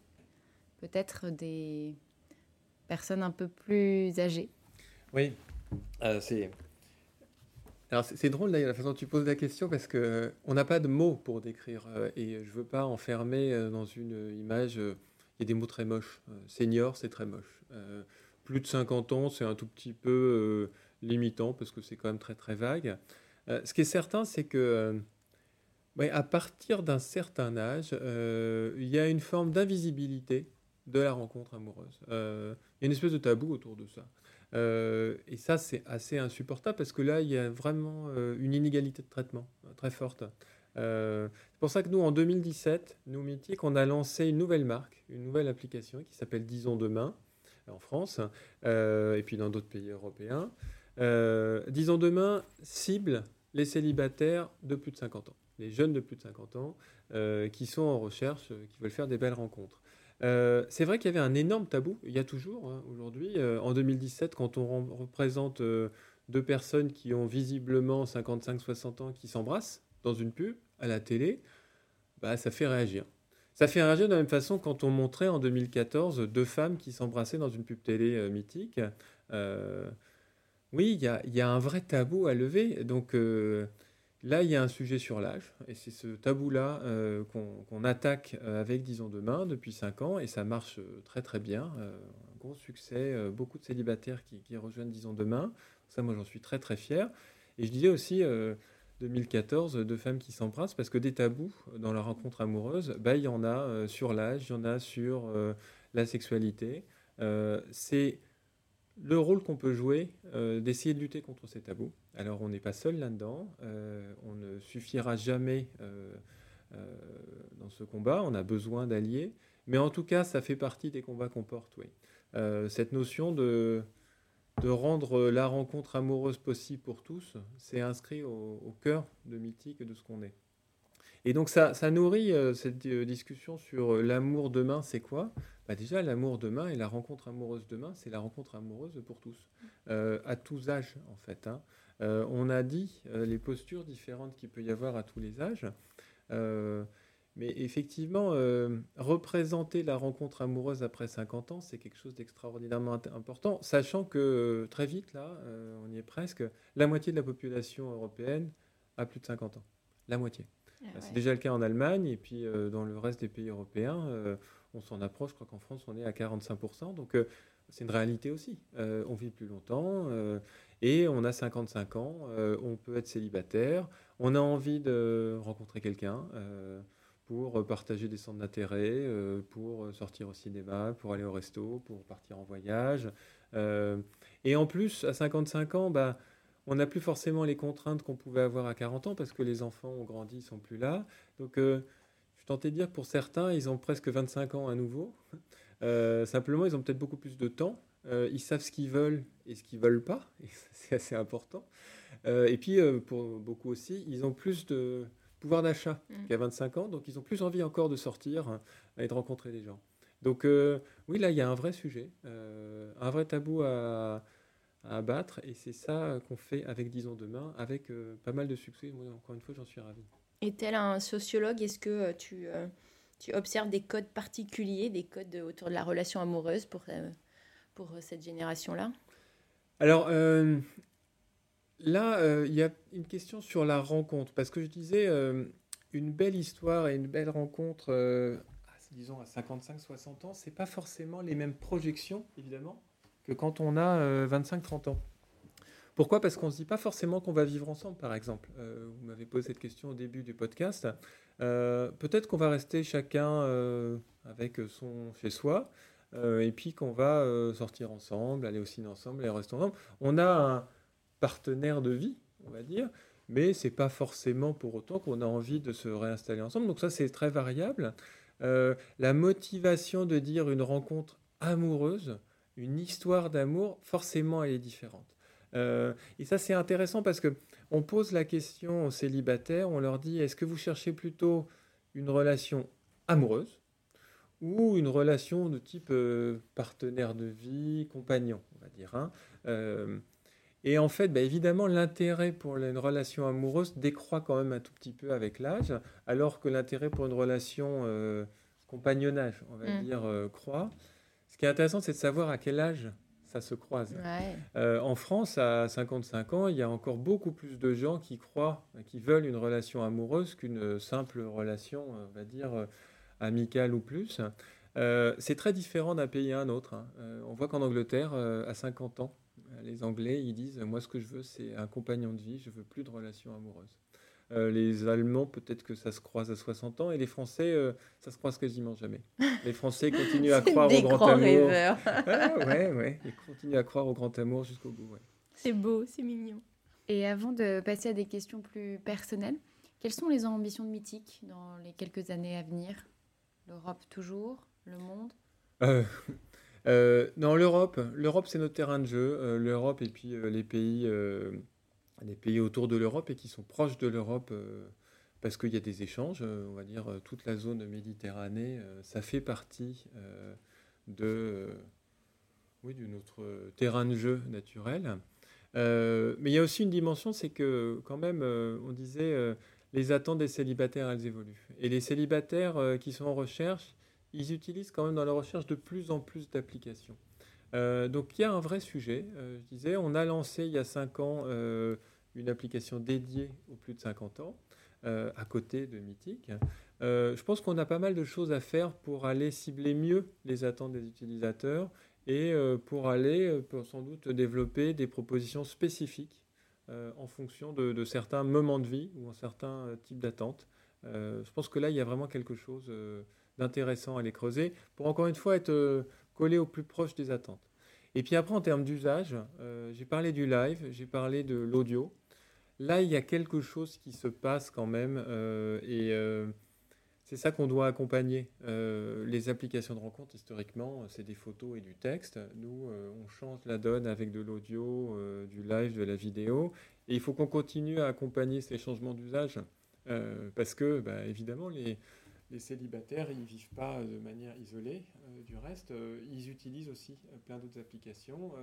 peut-être des personnes un peu plus âgées? Oui, euh, c'est alors c'est drôle d'ailleurs la façon dont tu poses la question parce que on n'a pas de mots pour décrire et je veux pas enfermer dans une image il y a des mots très moches. Euh, senior, c'est très moche. Euh, plus de 50 ans, c'est un tout petit peu euh, limitant parce que c'est quand même très très vague. ce qui est certain, c'est que à partir d'un certain âge, il y a une forme d'invisibilité de la rencontre amoureuse. il y a une espèce de tabou autour de ça. et ça, c'est assez insupportable parce que là, il y a vraiment une inégalité de traitement très forte. Euh, c'est pour ça que nous, en 2017, nous, Mythique, on a lancé une nouvelle marque, une nouvelle application qui s'appelle Disons Demain, en France, euh, et puis dans d'autres pays européens. Euh, Disons Demain cible les célibataires de plus de 50 ans, les jeunes de plus de 50 ans, qui sont en recherche, qui veulent faire des belles rencontres. c'est vrai qu'il y avait un énorme tabou, il y a toujours hein, aujourd'hui. en 2017, quand on représente deux personnes qui ont visiblement 55-60 ans qui s'embrassent, dans une pub, à la télé, bah, ça fait réagir. Ça fait réagir de la même façon quand on montrait en 2014 deux femmes qui s'embrassaient dans une pub télé euh, mythique. Euh, oui, il y, y a, un vrai tabou à lever. Donc euh, là, il y a un sujet sur l'âge. Et c'est ce tabou-là qu'on attaque avec Disons Demain depuis 5 ans. Et ça marche très très bien. un gros succès. beaucoup de célibataires qui, rejoignent Disons Demain. Ça, moi, j'en suis très très fier. Et je disais aussi 2014 de femmes qui s'embrassent parce que des tabous dans la rencontre amoureuse, bah, il y en a euh, sur l'âge, il y en a sur euh, la sexualité. Euh, c'est le rôle qu'on peut jouer d'essayer de lutter contre ces tabous. Alors on n'est pas seul là-dedans, on ne suffira jamais dans ce combat, on a besoin d'alliés, mais en tout cas ça fait partie des combats qu'on porte. Oui. cette notion de de rendre la rencontre amoureuse possible pour tous, c'est inscrit au, cœur de Mythique de ce qu'on est. Et donc ça, nourrit euh, cette euh, discussion sur euh, l'amour demain, c'est quoi? Bah Déjà, l'amour demain et la rencontre amoureuse demain, c'est la rencontre amoureuse pour tous, à tous âges en fait. Hein. on a dit les postures différentes qu'il peut y avoir à tous les âges. Mais effectivement, représenter la rencontre amoureuse après 50 ans, c'est quelque chose d'extraordinairement important, sachant que très vite, là, on y est presque, la moitié de la population européenne a plus de 50 ans. La moitié. Ah c'est déjà le cas en Allemagne, et puis dans le reste des pays européens, on s'en approche, je crois qu'en France, on est à 45%, donc c'est une réalité aussi. on vit plus longtemps, et on a 55 ans, on peut être célibataire, on a envie de rencontrer quelqu'un pour euh, partager des centres d'intérêt, euh, pour euh, sortir au cinéma, pour aller au resto, pour partir en voyage. et en plus, à 55 ans, bah, on n'a plus forcément les contraintes qu'on pouvait avoir à 40 ans parce que les enfants ont grandi, ils sont plus là. Donc, je suis tenté de dire que pour certains, ils ont presque 25 ans à nouveau. simplement, ils ont peut-être beaucoup plus de temps. ils savent ce qu'ils veulent et ce qu'ils veulent pas. c'est assez important. et puis, pour beaucoup aussi, ils ont plus de pouvoir d'achat mmh. qui a 25 ans, donc ils ont plus envie encore de sortir euh, et de rencontrer des gens. Donc euh, oui, là, il y a un vrai sujet, euh, un vrai tabou à, abattre, et c'est ça qu'on fait avec Disons Demain, avec pas mal de succès. Moi, encore une fois, j'en suis ravi. Et tel un sociologue, est-ce que tu, tu observes des codes particuliers, des codes autour de la relation amoureuse pour, pour cette génération-là? Alors, Là, euh, il y a une question sur la rencontre, parce que je disais, euh, une belle histoire et une belle rencontre, euh, disons à 55-60 ans, c'est pas forcément les mêmes projections, évidemment, que quand on a 25-30 ans. Pourquoi? Parce qu'on ne se dit pas forcément qu'on va vivre ensemble, par exemple. vous m'avez posé cette question au début du podcast. Peut-être qu'on va rester chacun avec son chez soi, et puis qu'on va sortir ensemble, aller au ciné ensemble, aller rester ensemble. On a un partenaire de vie, on va dire, mais c'est pas forcément pour autant qu'on a envie de se réinstaller ensemble. Donc ça, c'est très variable. Euh, la motivation de dire une rencontre amoureuse, une histoire d'amour, forcément, elle est différente. Euh, et ça, c'est intéressant parce que on pose la question aux célibataires, on leur dit est-ce que vous cherchez plutôt une relation amoureuse ou une relation de type euh, partenaire de vie, compagnon, on va dire. Hein et en fait, bah, évidemment, l'intérêt pour une relation amoureuse décroît quand même un tout petit peu avec l'âge, alors que l'intérêt pour une relation euh, compagnonnage, on va mm. dire, euh, croît. Qui est intéressant, c'est de savoir à quel âge ça se croise. Euh, en France, à 55 ans, il y a encore beaucoup plus de gens qui croient, qui veulent une relation amoureuse qu'une simple relation, on va dire, amicale ou plus. c'est très différent d'un pays à un autre. Hein. on voit qu'en Angleterre, à 50 ans, les Anglais, ils disent Moi, ce que je veux, c'est un compagnon de vie, je veux plus de relation amoureuse. Euh, les Allemands, peut-être que ça se croise à 60 ans, et les Français, euh, ça se croise quasiment jamais. Les Français continuent à croire au grand amour. ouais, ouais, ouais, ils continuent à croire au grand amour jusqu'au bout. C'est beau, c'est mignon. Et avant de passer à des questions plus personnelles, quelles sont les ambitions de Mythique dans les quelques années à venir? L'Europe toujours Le monde? Euh, euh, non, l'Europe, l'Europe c'est notre terrain de jeu. Euh, L'Europe et puis euh, les pays, les pays autour de l'Europe et qui sont proches de l'Europe parce qu'il y a des échanges. on va dire toute la zone Méditerranée, ça fait partie de, oui, de notre terrain de jeu naturel. mais il y a aussi une dimension, c'est que quand même, on disait, les attentes des célibataires, elles évoluent. Et les célibataires qui sont en recherche, ils utilisent quand même dans la recherche de plus en plus d'applications. Euh, donc il y a un vrai sujet. Euh, je disais, on a lancé il y a 5 ans euh, une application dédiée aux plus de 50 ans, à côté de Mythique. je pense qu'on a pas mal de choses à faire pour aller cibler mieux les attentes des utilisateurs et pour aller sans doute développer des propositions spécifiques en fonction de, certains moments de vie ou en certains types d'attentes. je pense que là, il y a vraiment quelque chose d'intéressant à les creuser pour encore une fois être euh, collé au plus proche des attentes. Et puis après, en termes d'usage, euh, j'ai parlé du live, j'ai parlé de l'audio. Là, il y a quelque chose qui se passe quand même. Euh, et c'est ça qu'on doit accompagner. les applications de rencontre, historiquement, c'est des photos et du texte. Nous, on change la donne avec de l'audio, du live, de la vidéo. Et il faut qu'on continue à accompagner ces changements d'usage. parce que, bah, évidemment, les, célibataires, ils ne vivent pas de manière isolée euh, du reste. Euh, ils utilisent aussi euh, plein d'autres applications.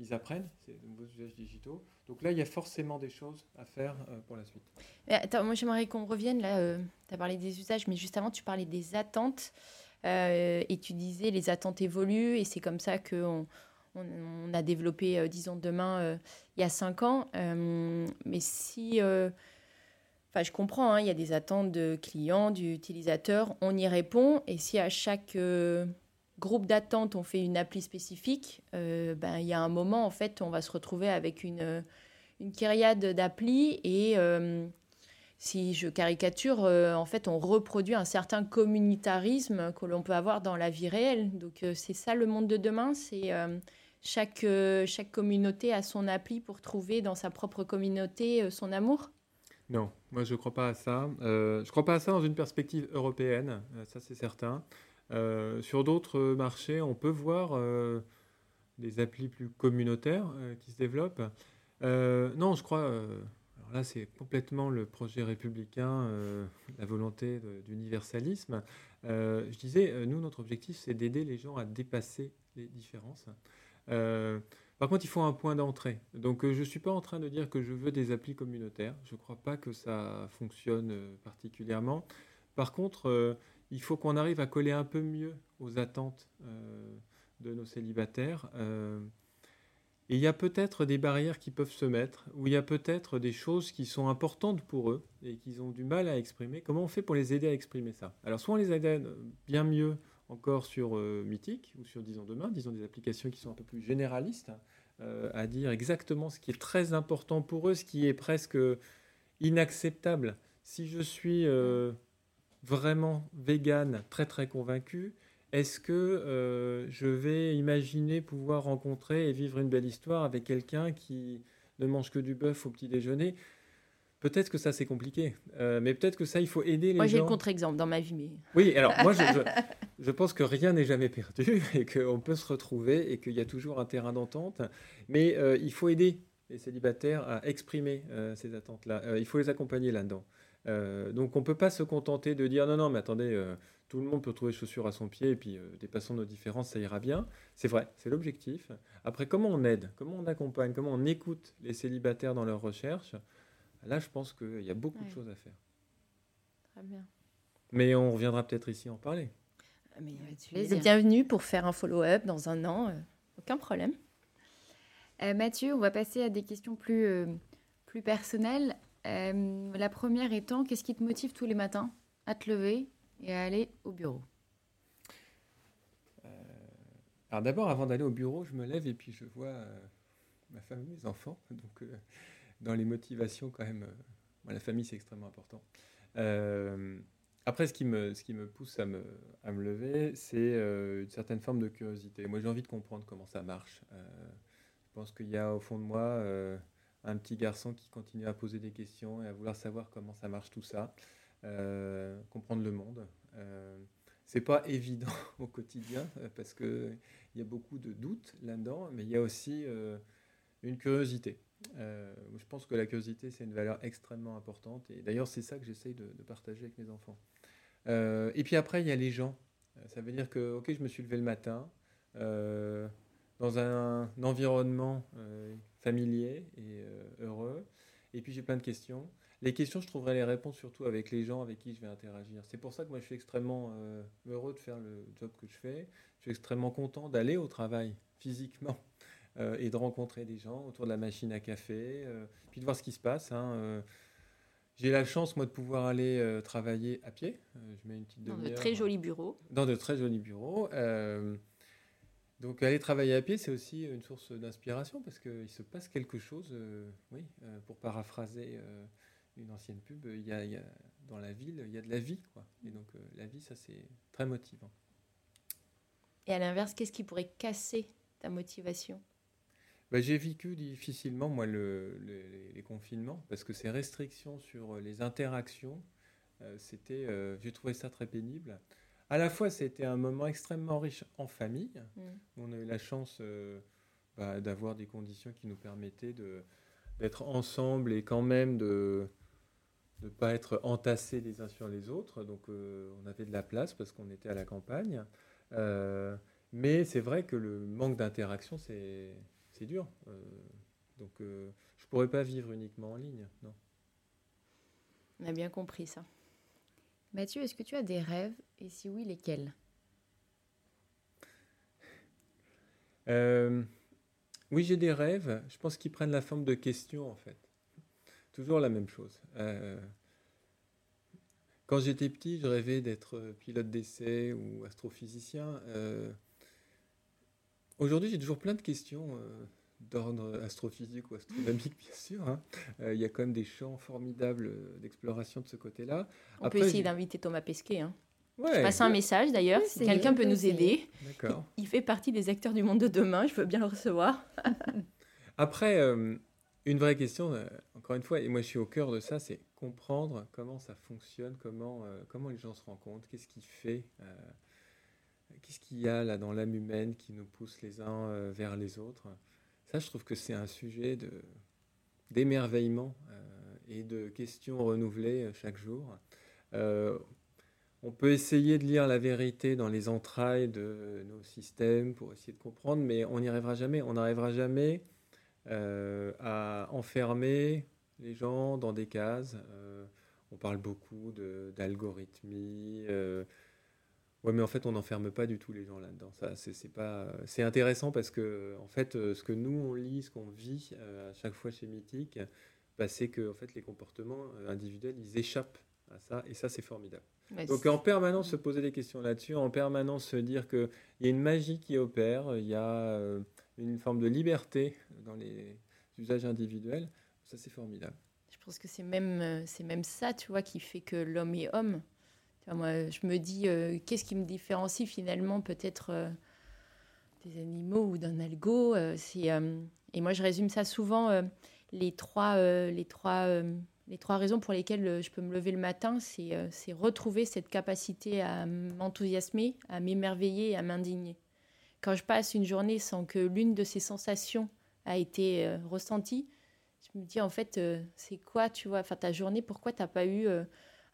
Ils apprennent ces nouveaux usages digitaux. Donc là, il y a forcément des choses à faire pour la suite. attends, moi j'aimerais qu'on revienne là. tu as parlé des usages, mais juste avant, tu parlais des attentes. et tu disais les attentes évoluent et c'est comme ça qu'on on, a développé, disons, demain, il y a cinq ans. mais si Enfin, je comprends, hein, il y a des attentes de clients, d'utilisateurs, on y répond. Et si à chaque euh, groupe d'attente, on fait une appli spécifique, euh, ben, il y a un moment, en fait, on va se retrouver avec une, euh, une kyriade d'applis. Et si je caricature, en fait, on reproduit un certain communautarisme que l'on peut avoir dans la vie réelle. Donc, c'est ça le monde de demain c'est chaque, chaque communauté a son appli pour trouver dans sa propre communauté son amour non, moi je ne crois pas à ça. Euh, je ne crois pas à ça dans une perspective européenne, euh, ça c'est certain. Euh, sur d'autres marchés, on peut voir des applis plus communautaires qui se développent. non, je crois. alors là, c'est complètement le projet républicain, la volonté d'universalisme. je disais, nous, notre objectif, c'est d'aider les gens à dépasser les différences. Par contre, il faut un point d'entrée. Donc, euh, je ne suis pas en train de dire que je veux des applis communautaires. Je ne crois pas que ça fonctionne euh, particulièrement. Par contre, euh, il faut qu'on arrive à coller un peu mieux aux attentes de nos célibataires. et il y a peut-être des barrières qui peuvent se mettre, ou il y a peut-être des choses qui sont importantes pour eux et qu'ils ont du mal à exprimer. Comment on fait pour les aider à exprimer ça? Alors, soit on les aide bien mieux encore sur euh, Mythique ou sur Disons Demain, disons des applications qui sont un peu plus généralistes, euh, à dire exactement ce qui est très important pour eux, ce qui est presque inacceptable. Si je suis euh, vraiment vegan, très très convaincu, est-ce que je vais imaginer pouvoir rencontrer et vivre une belle histoire avec quelqu'un qui ne mange que du bœuf au petit déjeuner? Peut-être que ça c'est compliqué, euh, mais peut-être que ça il faut aider les gens. Moi j'ai le contre-exemple dans ma vie, mais. Oui, alors moi je, je, pense que rien n'est jamais perdu et qu'on peut se retrouver et qu'il y a toujours un terrain d'entente, mais euh, il faut aider les célibataires à exprimer euh, ces attentes-là. il faut les accompagner là-dedans. Donc on peut pas se contenter de dire non non mais attendez tout le monde peut trouver chaussures à son pied et puis dépassons nos différences ça ira bien. C'est vrai, c'est l'objectif. Après comment on aide, comment on accompagne, comment on écoute les célibataires dans leurs recherches? Là, je pense qu'il y a beaucoup de choses à faire. Très bien. Mais on reviendra peut-être ici en parler. Ah, mais tu es bienvenue pour faire un follow-up dans un an. Euh, aucun problème. Euh, Mathieu, on va passer à des questions plus, euh, plus personnelles. La première étant, qu'est-ce qui te motive tous les matins à te lever et à aller au bureau? Alors d'abord, avant d'aller au bureau, je me lève et puis je vois ma femme et mes enfants. Donc dans les motivations, quand même, euh, la famille, c'est extrêmement important. Euh, après, ce qui, me, ce qui me pousse à me, à me lever, c'est euh, une certaine forme de curiosité. Moi, j'ai envie de comprendre comment ça marche. je pense qu'il y a au fond de moi un petit garçon qui continue à poser des questions et à vouloir savoir comment ça marche tout ça, comprendre le monde. c'est pas évident au quotidien parce qu'il y a beaucoup de doutes là-dedans, mais il y a aussi une curiosité. Euh, je pense que la curiosité, c'est une valeur extrêmement importante. Et d'ailleurs, c'est ça que j'essaye de, partager avec mes enfants. Euh, et puis après, il y a les gens. Euh, ça veut dire que, ok, je me suis levé le matin dans un, environnement familier et heureux. Et puis j'ai plein de questions. Les questions, je trouverai les réponses surtout avec les gens avec qui je vais interagir. C'est pour ça que moi, je suis extrêmement heureux de faire le job que je fais. Je suis extrêmement content d'aller au travail physiquement euh, et de rencontrer des gens autour de la machine à café, euh, puis de voir ce qui se passe. Hein, euh. J'ai la chance, moi, de pouvoir aller travailler à pied. je mets une petite Dans de très jolis bureaux. Dans de très jolis bureaux. Donc, aller travailler à pied, c'est aussi une source d'inspiration parce qu'il se passe quelque chose. oui, pour paraphraser une ancienne pub, il y, a, dans la ville, il y a de la vie. Quoi. Et donc, la vie, ça, c'est très motivant. Et à l'inverse, qu'est-ce qui pourrait casser ta motivation? Bah, j'ai vécu difficilement, moi, le, les confinements, parce que ces restrictions sur les interactions c'était, j'ai trouvé ça très pénible. À la fois, c'était un moment extrêmement riche en famille. Mm. On a eu la chance bah, d'avoir des conditions qui nous permettaient d'être ensemble et quand même de ne pas être entassés les uns sur les autres. Donc on avait de la place parce qu'on était à la campagne. mais c'est vrai que le manque d'interaction, c'est dur. Donc, euh, je ne pourrais pas vivre uniquement en ligne, non. On a bien compris ça. Mathieu, est-ce que tu as des rêves Et si oui, lesquels? Euh, Oui, j'ai des rêves. Je pense qu'ils prennent la forme de questions, en fait. Toujours la même chose. Euh, quand j'étais petit, je rêvais d'être pilote d'essai ou astrophysicien. Aujourd'hui, j'ai toujours plein de questions d'ordre astrophysique ou astronomique, bien sûr. Hein. Euh, il y a quand même des champs formidables d'exploration de ce côté-là. On peut essayer d'inviter Thomas Pesquet. Hein. Je passe un message d'ailleurs, si quelqu'un peut nous aider. Il fait partie des acteurs du monde de demain, je veux bien le recevoir. Après, euh, une vraie question, euh, encore une fois, et moi je suis au cœur de ça, c'est comprendre comment ça fonctionne, comment, comment les gens se rencontrent, qu'est-ce qui fait, qu'est-ce qu'il y a là dans l'âme humaine qui nous pousse les uns vers les autres. Ça, je trouve que c'est un sujet de, d'émerveillement euh, et de questions renouvelées euh, chaque jour. Euh, on peut essayer de lire la vérité dans les entrailles de nos systèmes pour essayer de comprendre, mais on n'y arrivera jamais. On n'arrivera jamais à enfermer les gens dans des cases. on parle beaucoup d'algorithmie, Ouais, mais en fait, on n'enferme pas du tout les gens là-dedans. Ça, c'est intéressant parce que, en fait, euh, ce que nous on lit, ce qu'on vit euh, à chaque fois chez Mythique, bah, c'est que, fait, les comportements euh, individuels, ils échappent à ça, et ça, c'est formidable. Donc, en permanence, se poser des questions là-dessus, en permanence se dire qu'il y a une magie qui opère, il y a une forme de liberté dans les usages individuels, ça, c'est formidable. Je pense que c'est même, c'est même ça, tu vois, qui fait que l'homme est homme moi, je me dis, euh, qu'est-ce qui me différencie finalement peut-être euh, des animaux ou d'un algo euh, c'est, Et moi, je résume ça souvent, les, trois, les, trois, les trois raisons pour lesquelles je peux me lever le matin, c'est, c'est retrouver cette capacité à m'enthousiasmer, à m'émerveiller et à m'indigner. Quand je passe une journée sans que l'une de ces sensations a été ressentie, je me dis en fait, c'est quoi, tu vois, enfin ta journée, pourquoi tu n'as pas eu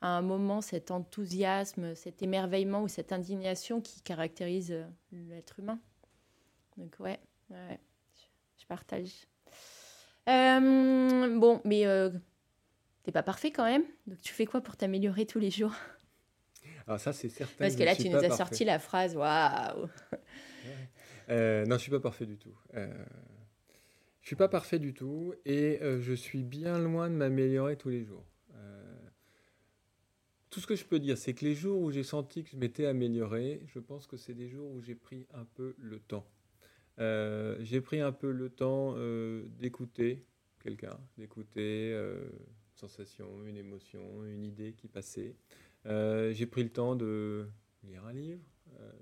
à un moment cet enthousiasme, cet émerveillement ou cette indignation qui caractérise euh, l'être humain? Donc ouais, je, partage. Euh, bon, mais euh, t'es pas parfait quand même. Donc tu fais quoi pour t'améliorer tous les jours? Alors ça c'est certain. Parce que, là tu nous as sorti la phrase waouh. non, je suis pas parfait du tout. je suis pas parfait du tout et je suis bien loin de m'améliorer tous les jours tout ce que je peux dire, c'est que les jours où j'ai senti que je m'étais amélioré, je pense que c'est des jours où j'ai pris un peu le temps. Euh, j'ai pris un peu le temps euh, d'écouter quelqu'un, d'écouter euh, sensation, une émotion, une idée qui passait. j'ai pris le temps de lire un livre,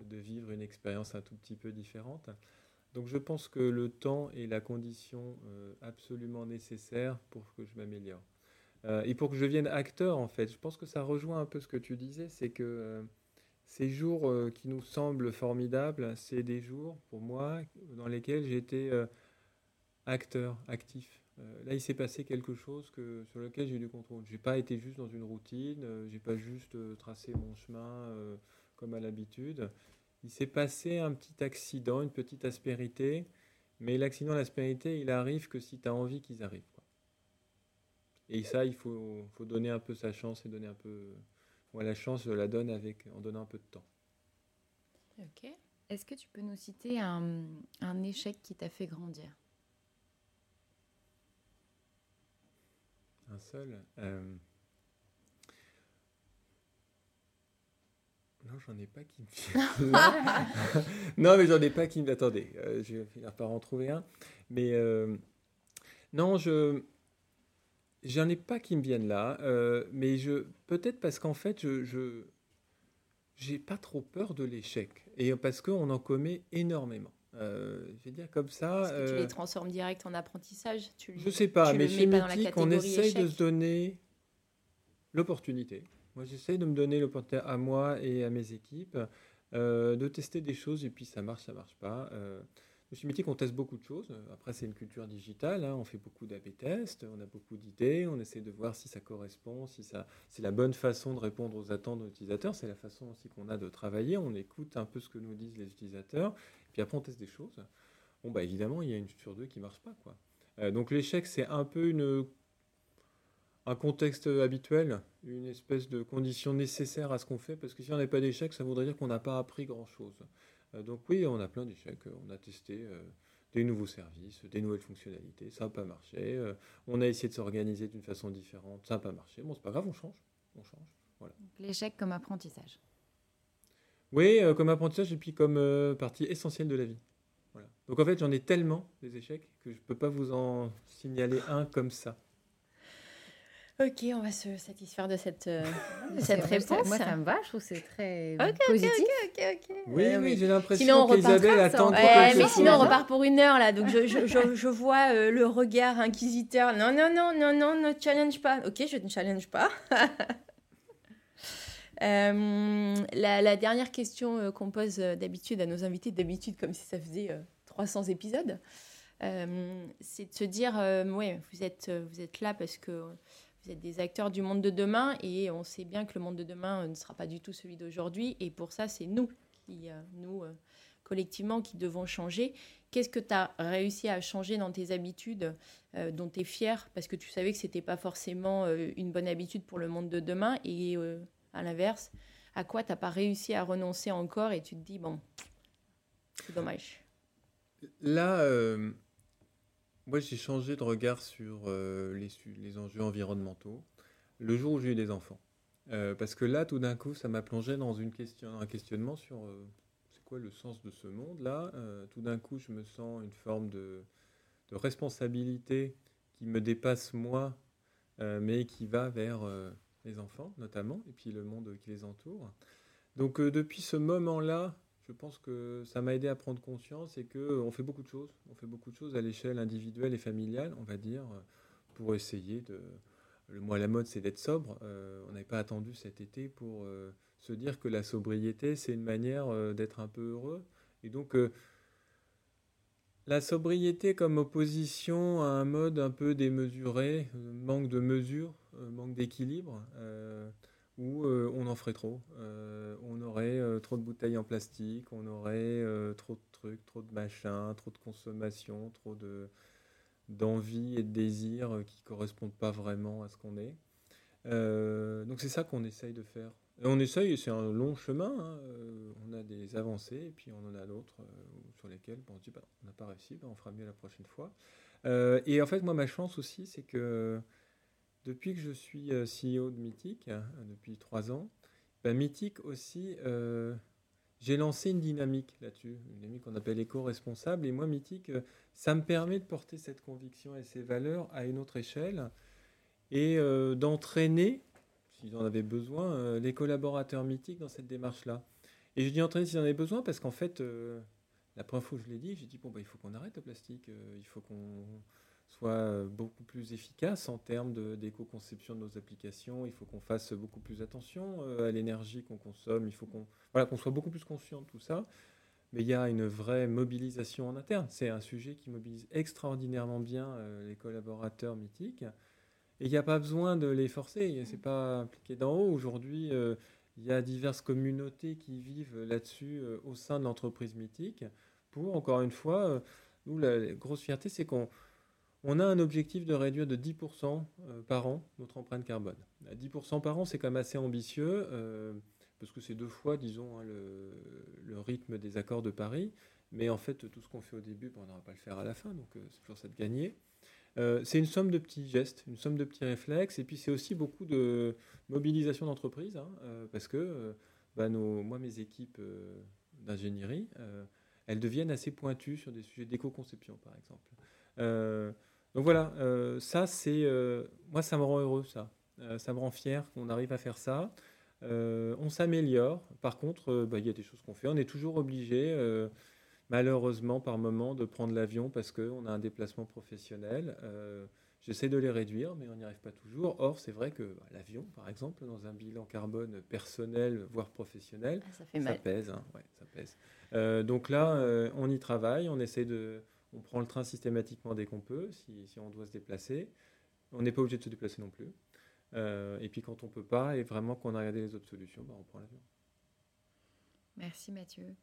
de vivre une expérience un tout petit peu différente. Donc je pense que le temps est la condition absolument nécessaire pour que je m'améliore. Euh, et pour que je devienne acteur, en fait, je pense que ça rejoint un peu ce que tu disais, c'est que euh, ces jours euh, qui nous semblent formidables, c'est des jours, pour moi, dans lesquels j'étais acteur, actif. Là, il s'est passé quelque chose que, sur lequel j'ai eu du contrôle. J'ai pas été juste dans une routine, j'ai pas juste tracé mon chemin comme à l'habitude. Il s'est passé un petit accident, une petite aspérité, mais l'accident, l'aspérité, il arrive que si tu as envie qu'ils arrivent. Et ça, il faut, donner un peu sa chance et donner un peu. La chance, je la donne avec, en donnant un peu de temps. Ok. Est-ce que tu peux nous citer un échec qui t'a fait grandir? Un seul euh, Non, j'en ai pas qui me vient. non, mais j'en ai pas qui me. Attendez, euh, je vais finir par en trouver un. Mais euh, non, je J'en ai pas qui me viennent là, mais je peut-être parce qu'en fait, je, je j'ai pas trop peur de l'échec et parce qu'on en commet énormément. Euh, je vais dire comme ça. Est-ce que tu les euh, transformes direct en apprentissage? Tu, Je sais pas, mais chez Mythique, on essaye de se donner l'opportunité Moi, j'essaye de me donner l'opportunité à moi et à mes équipes de tester des choses et puis ça marche, ça marche pas. Chez Mythique, on teste beaucoup de choses. Après, c'est une culture digitale. Hein. On fait beaucoup d'AB tests, on a beaucoup d'idées. On essaie de voir si ça correspond, si ça, c'est la bonne façon de répondre aux attentes de l'utilisateur. C'est la façon aussi qu'on a de travailler. On écoute un peu ce que nous disent les utilisateurs. Puis après, on teste des choses. Bon, bah évidemment, il y a une sur deux qui marche pas, quoi. Euh, donc l'échec, c'est un peu une, un contexte habituel, une espèce de condition nécessaire à ce qu'on fait, parce que si on n'a pas d'échec, ça voudrait dire qu'on n'a pas appris grand-chose. Euh, donc oui, on a plein d'échecs. On a testé euh, des nouveaux services, des nouvelles fonctionnalités, ça n'a pas marché. On a essayé de s'organiser d'une façon différente, ça n'a pas marché. Bon, c'est pas grave, on change. On change. Voilà. L'échec comme apprentissage. Oui, comme apprentissage et puis comme partie essentielle de la vie. Voilà. Donc en fait, j'en ai tellement des échecs que je ne peux pas vous en signaler un comme ça. Ok, on va se satisfaire de cette, euh, cette réponse. moi, ça me va, je trouve que c'est très positif. Ok, ok, Oui, euh, oui, j'ai l'impression qu'Isabelle attend ouais, Mais sinon, on repart pour une heure, là. Donc, je, je, je, vois euh, le regard inquisiteur. Non, non, non, non, non, ne challenge pas. Ok, je ne challenge pas. la, la, dernière question qu'on pose d'habitude à nos invités, d'habitude comme si ça faisait 300 épisodes, c'est de se dire, ouais, vous êtes, vous êtes là parce que vous êtes des acteurs du monde de demain et on sait bien que le monde de demain euh, ne sera pas du tout celui d'aujourd'hui. Et pour ça, c'est nous, qui, euh, nous euh, collectivement, qui devons changer. Qu'est-ce que tu as réussi à changer dans tes habitudes dont tu es fier parce que tu savais que ce n'était pas forcément une bonne habitude pour le monde de demain et à l'inverse, à quoi tu n'as pas réussi à renoncer encore et tu te dis, bon, c'est dommage. Là, moi, j'ai changé de regard sur euh, les, enjeux environnementaux le jour où j'ai eu des enfants. Euh, parce que là, tout d'un coup, ça m'a plongé dans une question, un questionnement sur euh, c'est quoi le sens de ce monde-là? tout d'un coup, je me sens une forme de responsabilité qui me dépasse moi, mais qui va vers les enfants notamment, et puis le monde qui les entoure. Donc depuis ce moment-là, je pense que ça m'a aidé à prendre conscience et qu'on fait beaucoup de choses. On fait beaucoup de choses à l'échelle individuelle et familiale, on va dire, pour essayer de. Le mot à la mode, c'est d'être sobre. Euh, on n'avait pas attendu cet été pour euh, se dire que la sobriété, c'est une manière euh, d'être un peu heureux. Et donc, la sobriété comme opposition à un mode un peu démesuré, manque de mesure, manque d'équilibre où euh, on en ferait trop. Euh, on aurait euh, trop de bouteilles en plastique, on aurait trop de trucs, trop de machins, trop de consommation, trop de d'envie et de désir qui correspondent pas vraiment à ce qu'on est. donc c'est ça qu'on essaye de faire. On essaye, c'est un long chemin. Hein, on a des avancées et puis on en a d'autres sur lesquelles on dit bah, on n'a pas réussi, bah, on fera mieux la prochaine fois. et en fait, moi, ma chance aussi, c'est que depuis que je suis euh, CEO de Mythique, hein, depuis trois ans, bah, Mythique aussi, euh, j'ai lancé une dynamique là-dessus, une dynamique qu'on appelle éco-responsable. Et moi, Mythique, euh, ça me permet de porter cette conviction et ces valeurs à une autre échelle et d'entraîner, s'ils en avaient besoin, les collaborateurs Mythique dans cette démarche-là. Et je dis entraîner s'ils en avaient besoin parce qu'en fait, la première fois que je l'ai dit, j'ai dit, bon, bah, il faut qu'on arrête le plastique, il faut qu'on soit euh, beaucoup plus efficace en termes d'éco-conception de, nos applications. Il faut qu'on fasse beaucoup plus attention euh, à l'énergie qu'on consomme. Il faut qu'on qu'on soit beaucoup plus conscient de tout ça. Mais il y a une vraie mobilisation en interne. C'est un sujet qui mobilise extraordinairement bien euh, les collaborateurs mythiques. Et il n'y a pas besoin de les forcer. C'est pas appliqué d'en haut. Aujourd'hui, il y a diverses communautés qui vivent là-dessus au sein de l'entreprise mythique. Pour, encore une fois, nous, la grosse fierté, c'est qu'on on a un objectif de réduire de 10% euh, par an notre empreinte carbone. 10% par an, c'est quand même assez ambitieux, euh, parce que c'est deux fois, disons, hein, le, rythme des accords de Paris. Mais en fait, tout ce qu'on fait au début, on n'aura pas le faire à la fin, donc euh, c'est toujours ça de gagner. c'est une somme de petits gestes, une somme de petits réflexes, et puis c'est aussi beaucoup de mobilisation d'entreprise, hein, parce que ben, moi, mes équipes d'ingénierie, elles deviennent assez pointues sur des sujets d'éco-conception, par exemple. Donc voilà, euh, ça c'est euh, moi ça me rend heureux ça, euh, ça me rend fier qu'on arrive à faire ça. on s'améliore. Par contre, bah, il y a des choses qu'on fait. On est toujours obligé, malheureusement par moment, de prendre l'avion parce qu'on a un déplacement professionnel. J'essaie de les réduire, mais on n'y arrive pas toujours. Or, c'est vrai que bah, l'avion, par exemple, dans un bilan carbone personnel, voire professionnel, ah, ça, fait mal. pèse. Hein, ça pèse. Euh, donc là, on y travaille, on essaie de... On prend le train systématiquement dès qu'on peut, si, si, on doit se déplacer. On n'est pas obligé de se déplacer non plus. Euh, et puis quand on peut pas, et vraiment qu'on a regardé les autres solutions, bah, on prend l'avion. Merci Mathieu.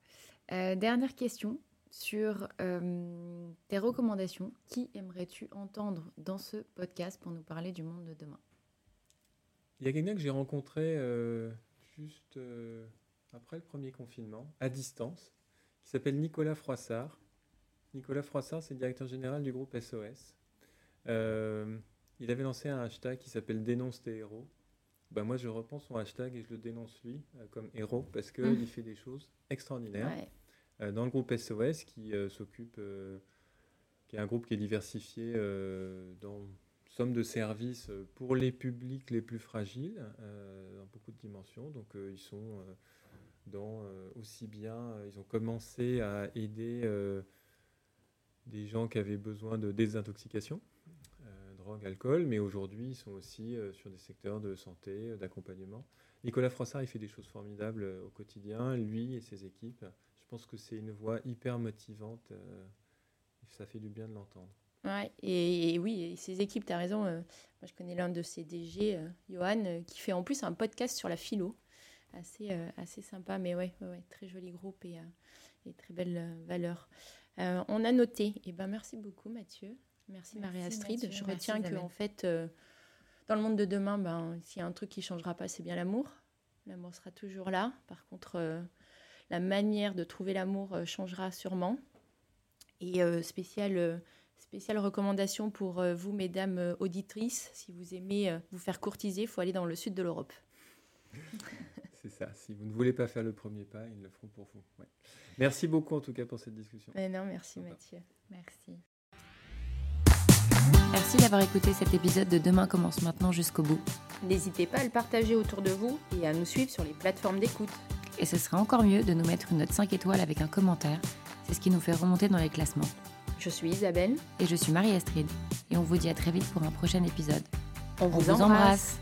dernière question sur euh, tes recommandations. Qui aimerais-tu entendre dans ce podcast pour nous parler du monde de demain? Il y a quelqu'un que j'ai rencontré euh, juste euh, après le premier confinement, à distance, qui s'appelle Nicolas Froissart. Nicolas Froissart, c'est le directeur général du groupe SOS. il avait lancé un hashtag qui s'appelle Dénonce tes héros. Ben moi, je repense son hashtag et je le dénonce lui comme héros parce qu'il mmh. fait des choses extraordinaires. Euh, dans le groupe SOS qui euh, s'occupe, euh, qui est un groupe qui est diversifié dans somme de services pour les publics les plus fragiles, dans beaucoup de dimensions. Donc ils sont dans aussi bien, ils ont commencé à aider des gens qui avaient besoin de désintoxication, drogue, alcool, mais aujourd'hui ils sont aussi sur des secteurs de santé, d'accompagnement. Nicolas Froissart, il fait des choses formidables au quotidien, lui et ses équipes. Je pense que c'est une voix hyper motivante. Euh, ça fait du bien de l'entendre. Ouais, et, oui, et ses équipes, tu as raison. Euh, moi, je connais l'un de ses DG, euh, Johan, qui fait en plus un podcast sur la philo. Assez, assez sympa, mais ouais, ouais, très joli groupe et, et très belle valeur. On a noté. Et eh ben, merci beaucoup, Mathieu. Merci, Marie-Astrid. Je retiens que, en fait, dans le monde de demain, ben, s'il y a un truc qui ne changera pas, c'est bien l'amour. L'amour sera toujours là. Par contre, la manière de trouver l'amour euh, changera sûrement. Et euh, spéciale, euh, spéciale recommandation pour vous, mesdames auditrices, si vous aimez vous faire courtiser, il faut aller dans le sud de l'Europe. C'est ça. Si vous ne voulez pas faire le premier pas, ils le feront pour vous. Merci beaucoup en tout cas pour cette discussion. Mais non, merci Mathieu. Merci. Merci d'avoir écouté cet épisode de Demain commence maintenant jusqu'au bout. N'hésitez pas à le partager autour de vous et à nous suivre sur les plateformes d'écoute. Et ce serait encore mieux de nous mettre une note 5 étoiles avec un commentaire. C'est ce qui nous fait remonter dans les classements. Je suis Isabelle. Et je suis Marie-Astrid. Et on vous dit à très vite pour un prochain épisode. On vous, embrasse.